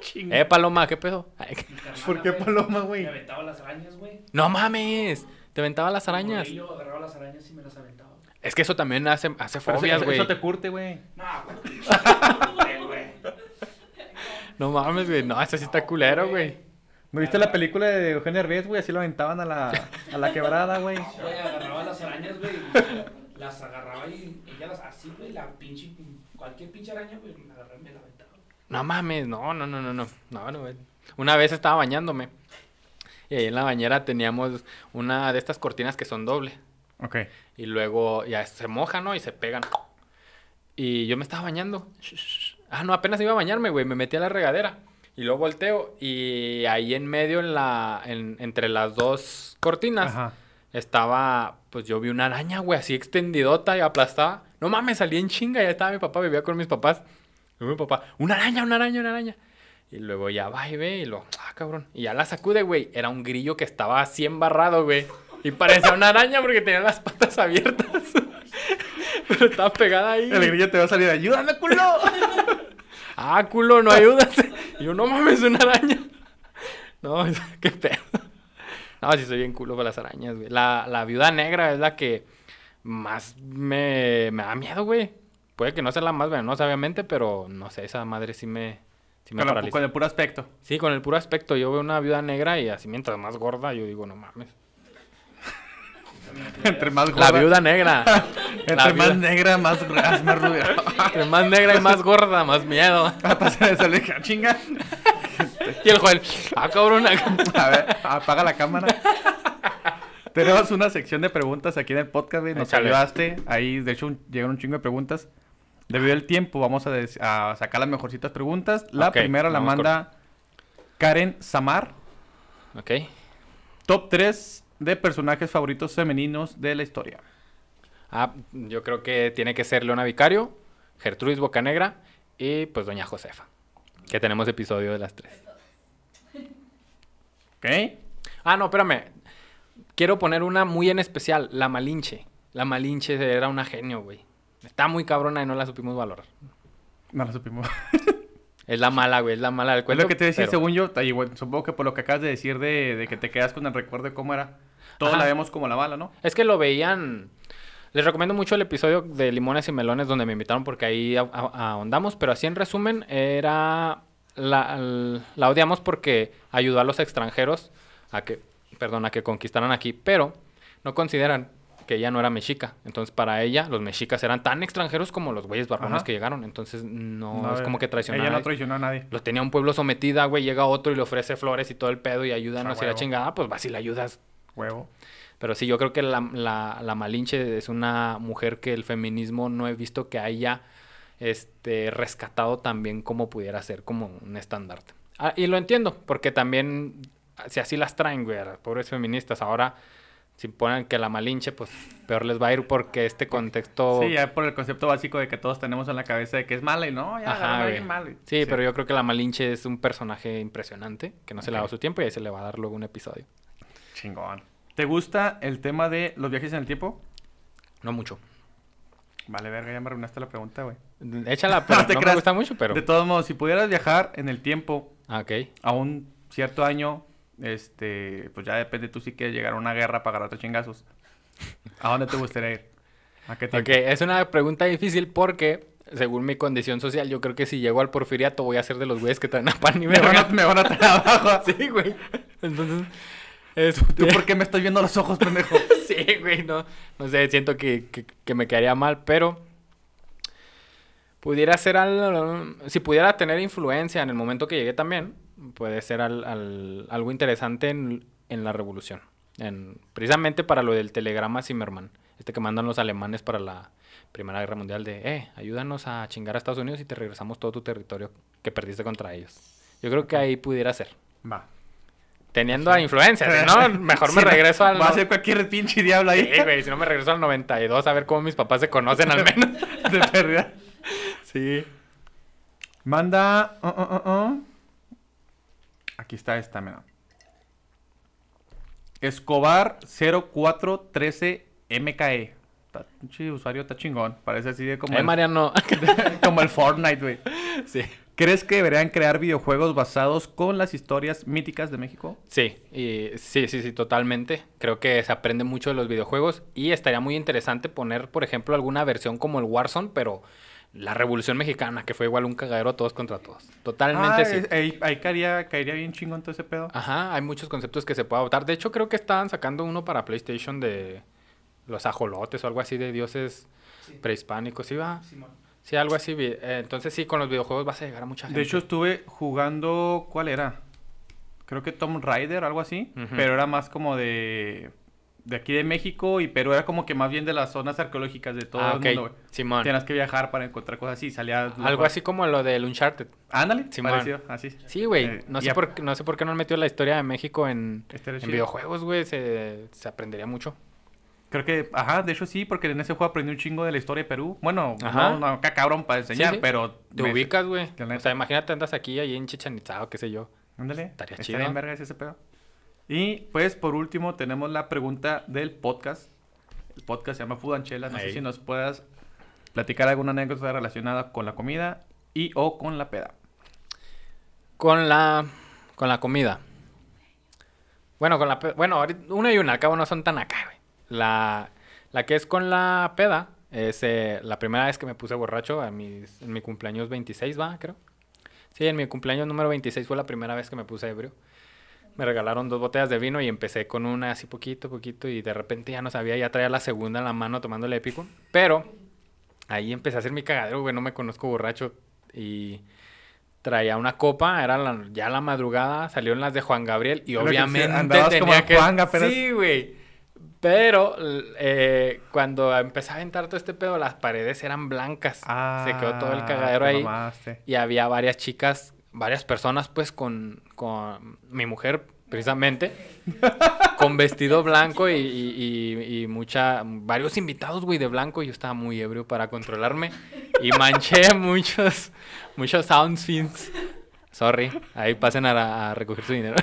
Eh, Paloma, ¿qué pedo? ¿Por qué paloma, güey? Me aventaba las arañas, güey. no mames, te aventaba las arañas. Yo agarraba las arañas y me las aventaba. Es que eso también hace, hace fobias, eso, güey. eso te curte, güey. No, güey. güey. No mames, güey. No, eso sí está culero, güey. ¿No viste la película de Eugenio Derbez, güey? Así lo aventaban a la, a la quebrada, güey. Güey, agarraba las arañas, güey. Las agarraba y ella las así, güey. La pinche. Cualquier pinche araña, güey. La agarraba y me la aventaba. No mames, no, no, no, no, no. No, no. Una vez estaba bañándome. Y ahí en la bañera teníamos una de estas cortinas que son doble. Ok. Y luego ya se mojan, ¿no? Y se pegan. Y yo me estaba bañando. Ah, no, apenas iba a bañarme, güey. Me metí a la regadera. Y luego volteo. Y ahí en medio, en la, en- entre las dos cortinas, Ajá. estaba, pues yo vi una araña, güey, así extendidota y aplastada. No mames, salí en chinga. Ya estaba mi papá, vivía con mis papás. Y mi papá, una araña, una araña, una araña. Y luego ya va y ve y lo, ah, cabrón. Y ya la sacude, güey. Era un grillo que estaba así embarrado, güey. Y parecía una araña porque tenía las patas abiertas. Pero estaba pegada ahí. El grillo te va a salir, ayúdame, culo. Ah, culo, no ayudas. Y yo, no mames, una araña. No, qué pedo. No, sí soy bien culo para las arañas, güey. La, la viuda negra es la que más me, me da miedo, güey. Puede que no sea la más venenosa, obviamente, pero no sé, esa madre sí me, sí me Con, la- con el puro aspecto. Sí, con el puro aspecto. Yo veo una viuda negra y así mientras más gorda, yo digo, no mames. Entre más La gorda. viuda negra. Entre La más negra, más, más, más rubia. Entre más negra y más gorda, más miedo. Hasta se le sale "Ah, chinga. Y el Joel, ah, cabrón. A ver, apaga la cámara. Tenemos una sección de preguntas aquí en el podcast, güey. Nos ayudaste. Ahí, de hecho, un- llegaron un chingo de preguntas. Debido al tiempo, vamos a, des- a sacar las mejorcitas preguntas. La primera la con- manda Karen Samar. Ok. Top 3 de personajes favoritos femeninos de la historia. Ah, yo creo que tiene que ser Leona Vicario, Gertrudis Bocanegra y pues Doña Josefa. Que tenemos episodio de las tres. ¿Ok? Ah, no, espérame. Quiero poner una muy en especial, la Malinche. La Malinche era una genio, güey. Está muy cabrona y no la supimos valorar. No lo supimos. Es la mala, güey, es la mala del Es cuento. lo que te decía, pero- según yo, supongo que por lo que acabas de decir de, de que te quedas con el recuerdo de cómo era, todos Ajá. la vemos como la mala, ¿no? Es que lo veían. Les recomiendo mucho el episodio de Limones y Melones donde me invitaron porque ahí ahondamos. Pero así en resumen, era. La, la odiamos porque ayudó a los extranjeros a que. Perdón, a que conquistaran aquí. Pero no consideran que ella no era mexica. Entonces, para ella, los mexicas eran tan extranjeros como los güeyes barbones que llegaron. Entonces, no, No, es como que traicionaron. Ella no traicionó a nadie. Los tenía un pueblo sometida, güey. Llega otro y le ofrece flores y todo el pedo y ayúdanos y la chingada. Pues vas y la ayudas. Huevo. Pero sí, yo creo que la, la, la Malinche es una mujer que el feminismo no he visto que haya este, rescatado también como pudiera ser como un estandarte. Ah, y lo entiendo, porque también, si así las traen, güey, pobres feministas, ahora, si ponen que la malinche, pues peor les va a ir porque este contexto... Sí, ya por el concepto básico de que todos tenemos en la cabeza de que es mala y no, ya Ajá, agarra a güey. alguien mal, güey. Sí, pero yo creo que la Malinche es un personaje impresionante, que no se le ha dado su tiempo y ahí se le va a dar luego un episodio. Chingón. ¿Te gusta el tema de los viajes en el tiempo? No mucho. Vale, verga, ya me arruinaste la pregunta, güey. Échala, pero no, te me creas. gusta mucho, pero... De todos modos, si pudieras viajar en el tiempo Ah, ok. a un cierto año, este, pues ya depende tú si quieres llegar a una guerra para agarrarte chingazos. ¿A dónde te gustaría ir? ¿A qué tiempo? Ok, es una pregunta difícil porque, según mi condición social, yo creo que si llego al porfiriato voy a ser de los güeyes que traen a pan y Me van a, me van a traer abajo. Sí, güey. Entonces, este, ¿Tú por qué me estás viendo los ojos, pendejo? sí, güey, no, no sé, siento que, que- que me quedaría mal, pero pudiera ser al, si pudiera tener influencia en el momento que llegué también, puede ser al- al- algo interesante en, en la revolución, en, precisamente para lo del telegrama Zimmerman, este que mandan los alemanes para la Primera Guerra Mundial de, eh, ayúdanos a chingar a Estados Unidos y te regresamos todo tu territorio que perdiste contra ellos. Yo creo que ahí pudiera ser. Va. Teniendo a influencia, si no, mejor me Sí, regreso al... Va a ser cualquier pinche diablo ahí. Sí, güey, si no me regreso al 92 a ver cómo mis papás se conocen al menos. De pérdida. Sí. Manda. uh, uh, uh, uh. Aquí está esta, mira. Escobar 0413 MKE. Está- usuario está chingón. Parece así de como, Eh, el, Mariano. como el Fortnite, güey. sí. ¿Crees que deberían crear videojuegos basados con las historias míticas de México? Sí, y sí, sí, sí, totalmente. Creo que se aprende mucho de los videojuegos y estaría muy interesante poner, por ejemplo, alguna versión como el Warzone, pero la Revolución Mexicana, que fue igual un cagadero todos contra todos. Totalmente Ah, sí. es- ahí, ahí caería, caería bien chingón todo ese pedo. Ajá, hay muchos conceptos que se puede adoptar. De hecho, creo que estaban sacando uno para PlayStation de los ajolotes o algo así de dioses Sí. prehispánicos. ¿Sí va? Simón. Sí, algo así. eh, entonces sí, con los videojuegos vas a llegar a mucha gente. De hecho, estuve jugando. ¿Cuál era? Creo que Tomb Raider, algo así. Pero era más como de. De aquí de México. Y pero era como que más bien de las zonas arqueológicas de todo ah, el mundo. güey. Simón. Tienes que viajar para encontrar cosas así. Salía. Algo así como lo del Uncharted. Ándale, Simón. parecido, así. Sí, güey. Eh, no, sé a- por, qué- no sé por qué no han metido la historia de México en, Estaría en videojuegos, güey. Se, se aprendería mucho. Creo que, ajá, de hecho sí, porque en ese juego aprendí un chingo de la historia de Perú. Bueno, Ajá. no, no, acá cabrón para enseñar, sí. pero. Te me- ubicas, güey. O sea, imagínate, andas aquí, ahí en Chichen o qué sé yo. Ándale. Estaría chido. bien verga ese pedo. Y pues por último tenemos la pregunta del podcast. El podcast se llama Food and. No sé si nos puedas platicar alguna anécdota relacionada con la comida y o con la peda. Con la, con la comida. Bueno, con la Bueno, una y una, al cabo no son tan acá, güey. La, la que es con la peda es eh, la primera vez que me puse borracho a mis, en mi cumpleaños 26, va, creo. Sí, en mi cumpleaños número 26 fue la primera vez que me puse ebrio. Me regalaron dos botellas de vino y empecé con una así poquito, poquito y de repente ya no sabía, ya traía la segunda en la mano tomándole épico. Pero ahí empecé a hacer mi cagadero, güey, no me conozco borracho y traía una copa, era la- ya la madrugada, salieron las de Juan Gabriel y que obviamente como tenía que... Pero- Sí, güey. Pero eh, cuando empecé a aventar todo este pedo, las paredes eran blancas. Se quedó todo el Ah, cagadero ahí. mamaste. Y había varias chicas, varias personas, pues, con, con mi mujer, precisamente, con vestido blanco y, y, y- mucha, varios invitados, güey, de blanco. Yo estaba muy ebrio para controlarme y manché muchos, muchos soundfins. Sorry, ahí pasen a, a recoger su dinero.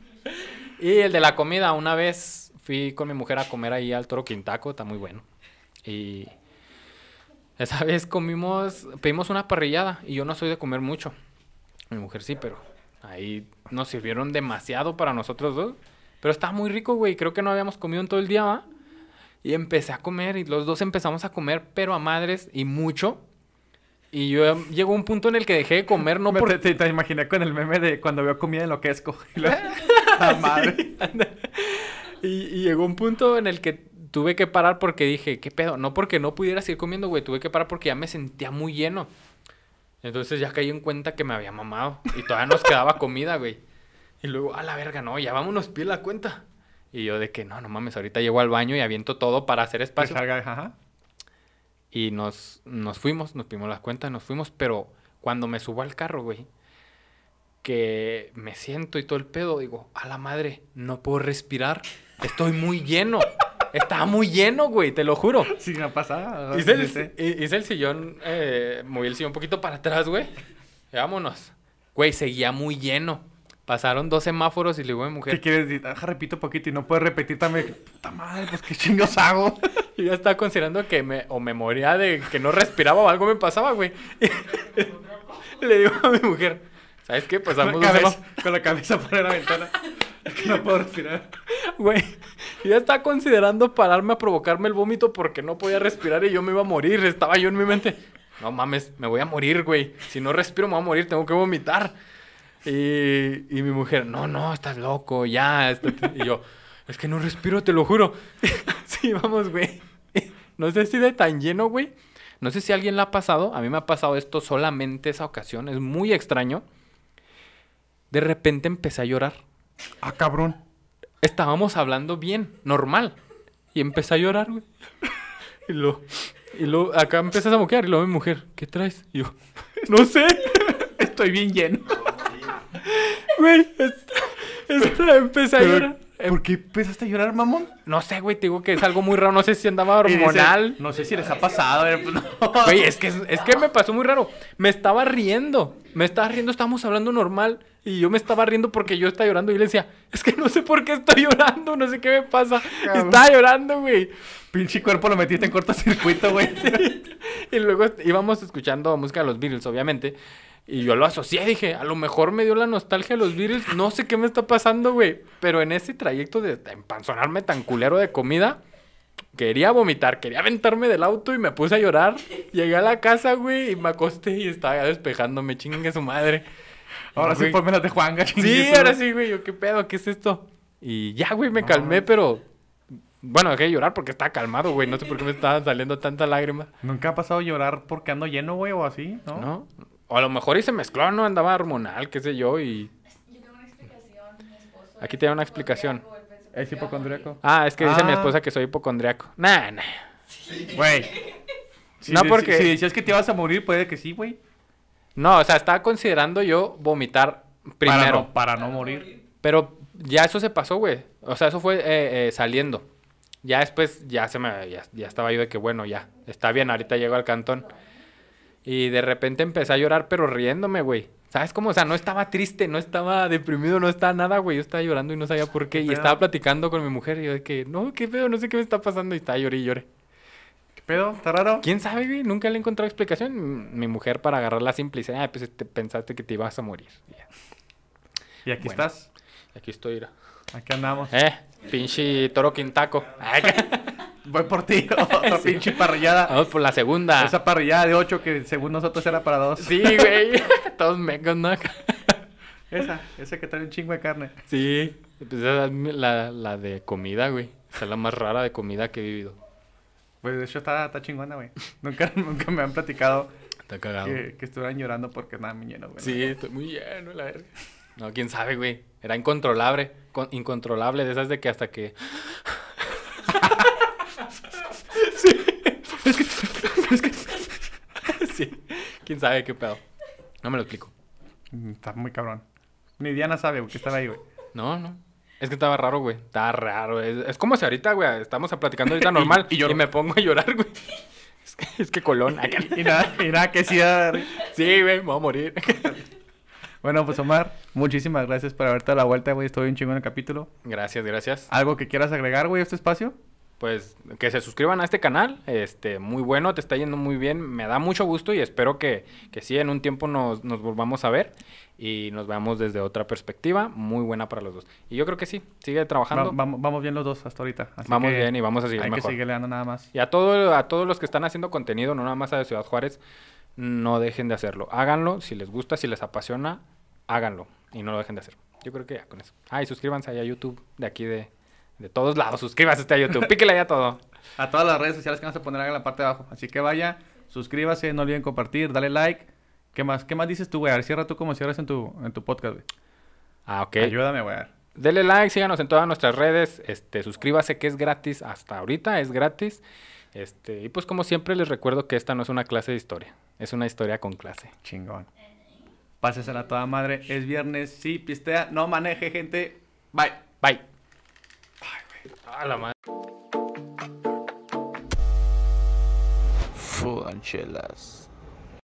y el de la comida, una vez fui con mi mujer a comer ahí al Toro Quintaco, está muy bueno. Y esa vez comimos, pedimos una parrillada y yo no soy de comer mucho. Mi mujer sí, pero ahí nos sirvieron demasiado para nosotros dos. Pero estaba muy rico, güey. Creo que no habíamos comido en todo el día, ¿va? Y empecé a comer y los dos empezamos a comer, pero a madres y mucho. Y yo llegó un punto en el que dejé de comer, no por... te, te- te imaginé con el meme de cuando veo comida enloquezco. Y luego- La madre. Y, y llegó un punto en el que tuve que parar porque dije, ¿qué pedo? No porque no pudiera seguir comiendo, güey. Tuve que parar porque ya me sentía muy lleno. Entonces ya caí en cuenta que me había mamado. Y todavía nos quedaba comida, güey. Y luego, a la verga, no, ya vámonos, pide la cuenta. Y yo de que, no, no mames, ahorita llego al baño y aviento todo para hacer espacio. salga, ajá. Y nos, nos fuimos, nos pedimos las cuentas, nos fuimos, pero cuando me subo al carro, güey, que me siento y todo el pedo, digo, a la madre, no puedo respirar, estoy muy lleno. Estaba muy lleno, güey, te lo juro. Sí, me ha pasado. Hice el, hi- hice el sillón, eh, moví el sillón un poquito para atrás, güey. Y Vámonos. Güey, seguía muy lleno. Pasaron dos semáforos y le digo a mi ¿Qué mujer, quieres decir? Deja, repito poquito y no puedes repetir también. Puta madre, pues qué chingos hago. yo ya estaba considerando que me, o me moría de que no respiraba o algo me pasaba, güey. le digo a mi mujer, ¿sabes qué? Con Pasamos la, dos cabeza, semáforos. con la cabeza por la ventana. No puedo respirar. Güey, ya estaba considerando pararme a provocarme el vómito porque no podía respirar y yo me iba a morir. Estaba yo en mi mente. No mames, me voy a morir, güey. Si no respiro, me voy a morir, tengo que vomitar. Y, y mi mujer, no, no, estás loco, ya. estate". Y yo, es que no respiro, te lo juro. sí, vamos, güey. No sé si de tan lleno, güey. No sé si alguien le ha pasado. A mí me ha pasado esto solamente esa ocasión. Es muy extraño. De repente empecé a llorar Ah, cabrón. estábamos hablando bien, normal. Y empecé a llorar, güey. Y lo, y lo, acá empiezas a moquear y luego mi mujer, ¿qué traes? Y yo, no sé, Estoy bien lleno. güey. empecé a llorar. Em- ¿Por qué empezaste a llorar, mamón? No sé, güey, te digo que es algo muy raro. No sé si andaba dice, hormonal. no sé si les ha pasado. eh, pues. Güey, es que, es que me pasó muy raro. Me estaba riendo. Me estaba riendo, estábamos hablando normal. Y yo me estaba riendo porque yo estaba llorando. Y le decía, es que no sé por qué estoy llorando. No sé qué me pasa. Cabrón. Estaba llorando, güey. Pinche cuerpo lo metiste en cortocircuito, güey. Y luego íbamos escuchando música de los Beatles, obviamente. Y yo lo asocié, dije, a lo mejor me dio la nostalgia de los Beatles. No sé qué me está pasando, güey. Pero en ese trayecto de empanzonarme tan culero de comida, quería vomitar, quería aventarme del auto y me puse a llorar. Llegué a la casa, güey, y me acosté y estaba despejándome, chingue su madre. Ahora sí, ponme las de Juanga. Sí, ahora sí, güey. Yo, ¿qué pedo? ¿Qué es esto? Y ya, güey, me calmé, pero... Bueno, dejé de llorar porque estaba calmado, güey. No sé por qué me estaban saliendo tantas lágrimas. Nunca ha pasado llorar porque ando lleno, güey, o así, ¿no? ¿No? O a lo mejor y se mezcló, ¿no? Andaba hormonal, qué sé yo, y... Yo tengo una explicación. Mi esposo Aquí tiene una explicación. hipocondriaco, Es que hipocondríaco. Ah, es que dice mi Ah. esposa que soy hipocondriaco. Nah, nah. Güey. Si No, porque- Si, decías que te ibas a morir, puede que sí, güey. No, o sea, estaba considerando yo vomitar primero. Para no, para no morir. Pero ya eso se pasó, güey. O sea, eso fue eh, eh, saliendo. Ya después, ya se me... Ya, ya estaba yo de que, bueno, ya. Está bien, ahorita llego al cantón. Y de repente empecé a llorar, pero riéndome, güey. ¿Sabes cómo? O sea, no estaba triste, no estaba deprimido, no estaba nada, güey. Yo estaba llorando y no sabía por qué. ¿Qué Y estaba platicando con mi mujer y yo de que, no, qué pedo, no sé qué me está pasando. Y estaba lloré y lloré. ¿Qué pedo? ¿Está raro? ¿Quién sabe, güey? Nunca le he encontrado explicación. Mi mujer para agarrar la simplicidad, ah, pues te pensaste que te ibas a morir. Y aquí Bueno. estás. Aquí estoy, mira. Aquí andamos. Eh, pinche toro quintaco. Voy por ti. Otra Sí. pinche parrillada. Vamos por la segunda. Esa parrillada de 8 que según nosotros era para dos. Sí, güey. Todos mecos, ¿no? Esa, esa que trae un chingo de carne. Sí. Pues esa es la, la de comida, güey. Esa es la más rara de comida que he vivido. Pues de hecho está, está chingona, güey. Nunca, nunca me han platicado Está cagado. que, que estuvieran llorando porque nada, muy lleno, güey. Sí, estoy muy lleno, la verga. No, quién sabe, güey. Era incontrolable. con- incontrolable de esas de que hasta que. sí. Quién sabe qué pedo. No me lo explico. Mm, Está muy cabrón. Ni Diana sabe güey, que estaba ahí, güey. No, no. Es que estaba raro, güey. Estaba raro. Es, es como si ahorita, güey, estamos platicando ahorita normal Y- y, me pongo a llorar, güey. Es que, es que Colón. acá. Y nada, y nada que sí. Sí, güey, me voy a morir. Bueno, pues Omar, muchísimas gracias por haberte dado la vuelta, güey. Estoy bien chingón el capítulo. Gracias, gracias. ¿Algo que quieras agregar, güey, a este espacio? Pues que se suscriban a este canal. Este, muy bueno, te está yendo muy bien. Me da mucho gusto y espero que, que sí, en un tiempo nos, nos volvamos a ver y nos veamos desde otra perspectiva. Muy buena para los dos. Y yo creo que sí, sigue trabajando. Va- vamos, vamos bien los dos hasta ahorita. así vamos que bien y vamos a seguir Hay que mejor. seguirle dando nada más. Y a, todo, a todos los que están haciendo contenido, no nada más a de Ciudad Juárez, no dejen de hacerlo. Háganlo, si les gusta, si les apasiona, háganlo y no lo dejen de hacer. Yo creo que ya con eso. Ah, y suscríbanse ahí a YouTube de aquí de, de todos lados. Suscríbanse a YouTube, píquele ahí a todo. A todas las redes sociales que vamos a poner en la parte de abajo. Así que vaya, suscríbase, no olviden compartir, dale like. ¿Qué más? ¿Qué más dices tú, güey? A ver, cierra tú como cierras en tu, en tu podcast, güey. Ah, ok. Ayúdame, güey. Dele like, síganos en todas nuestras redes. Este, suscríbase que es gratis hasta ahorita, es gratis. Este, y pues como siempre les recuerdo que esta no es una clase de historia, es una historia con clase. Chingón. Pásesela a toda madre. Es viernes, sí, pistea. No maneje, gente. Bye. Bye. A la madre. Food and chelas.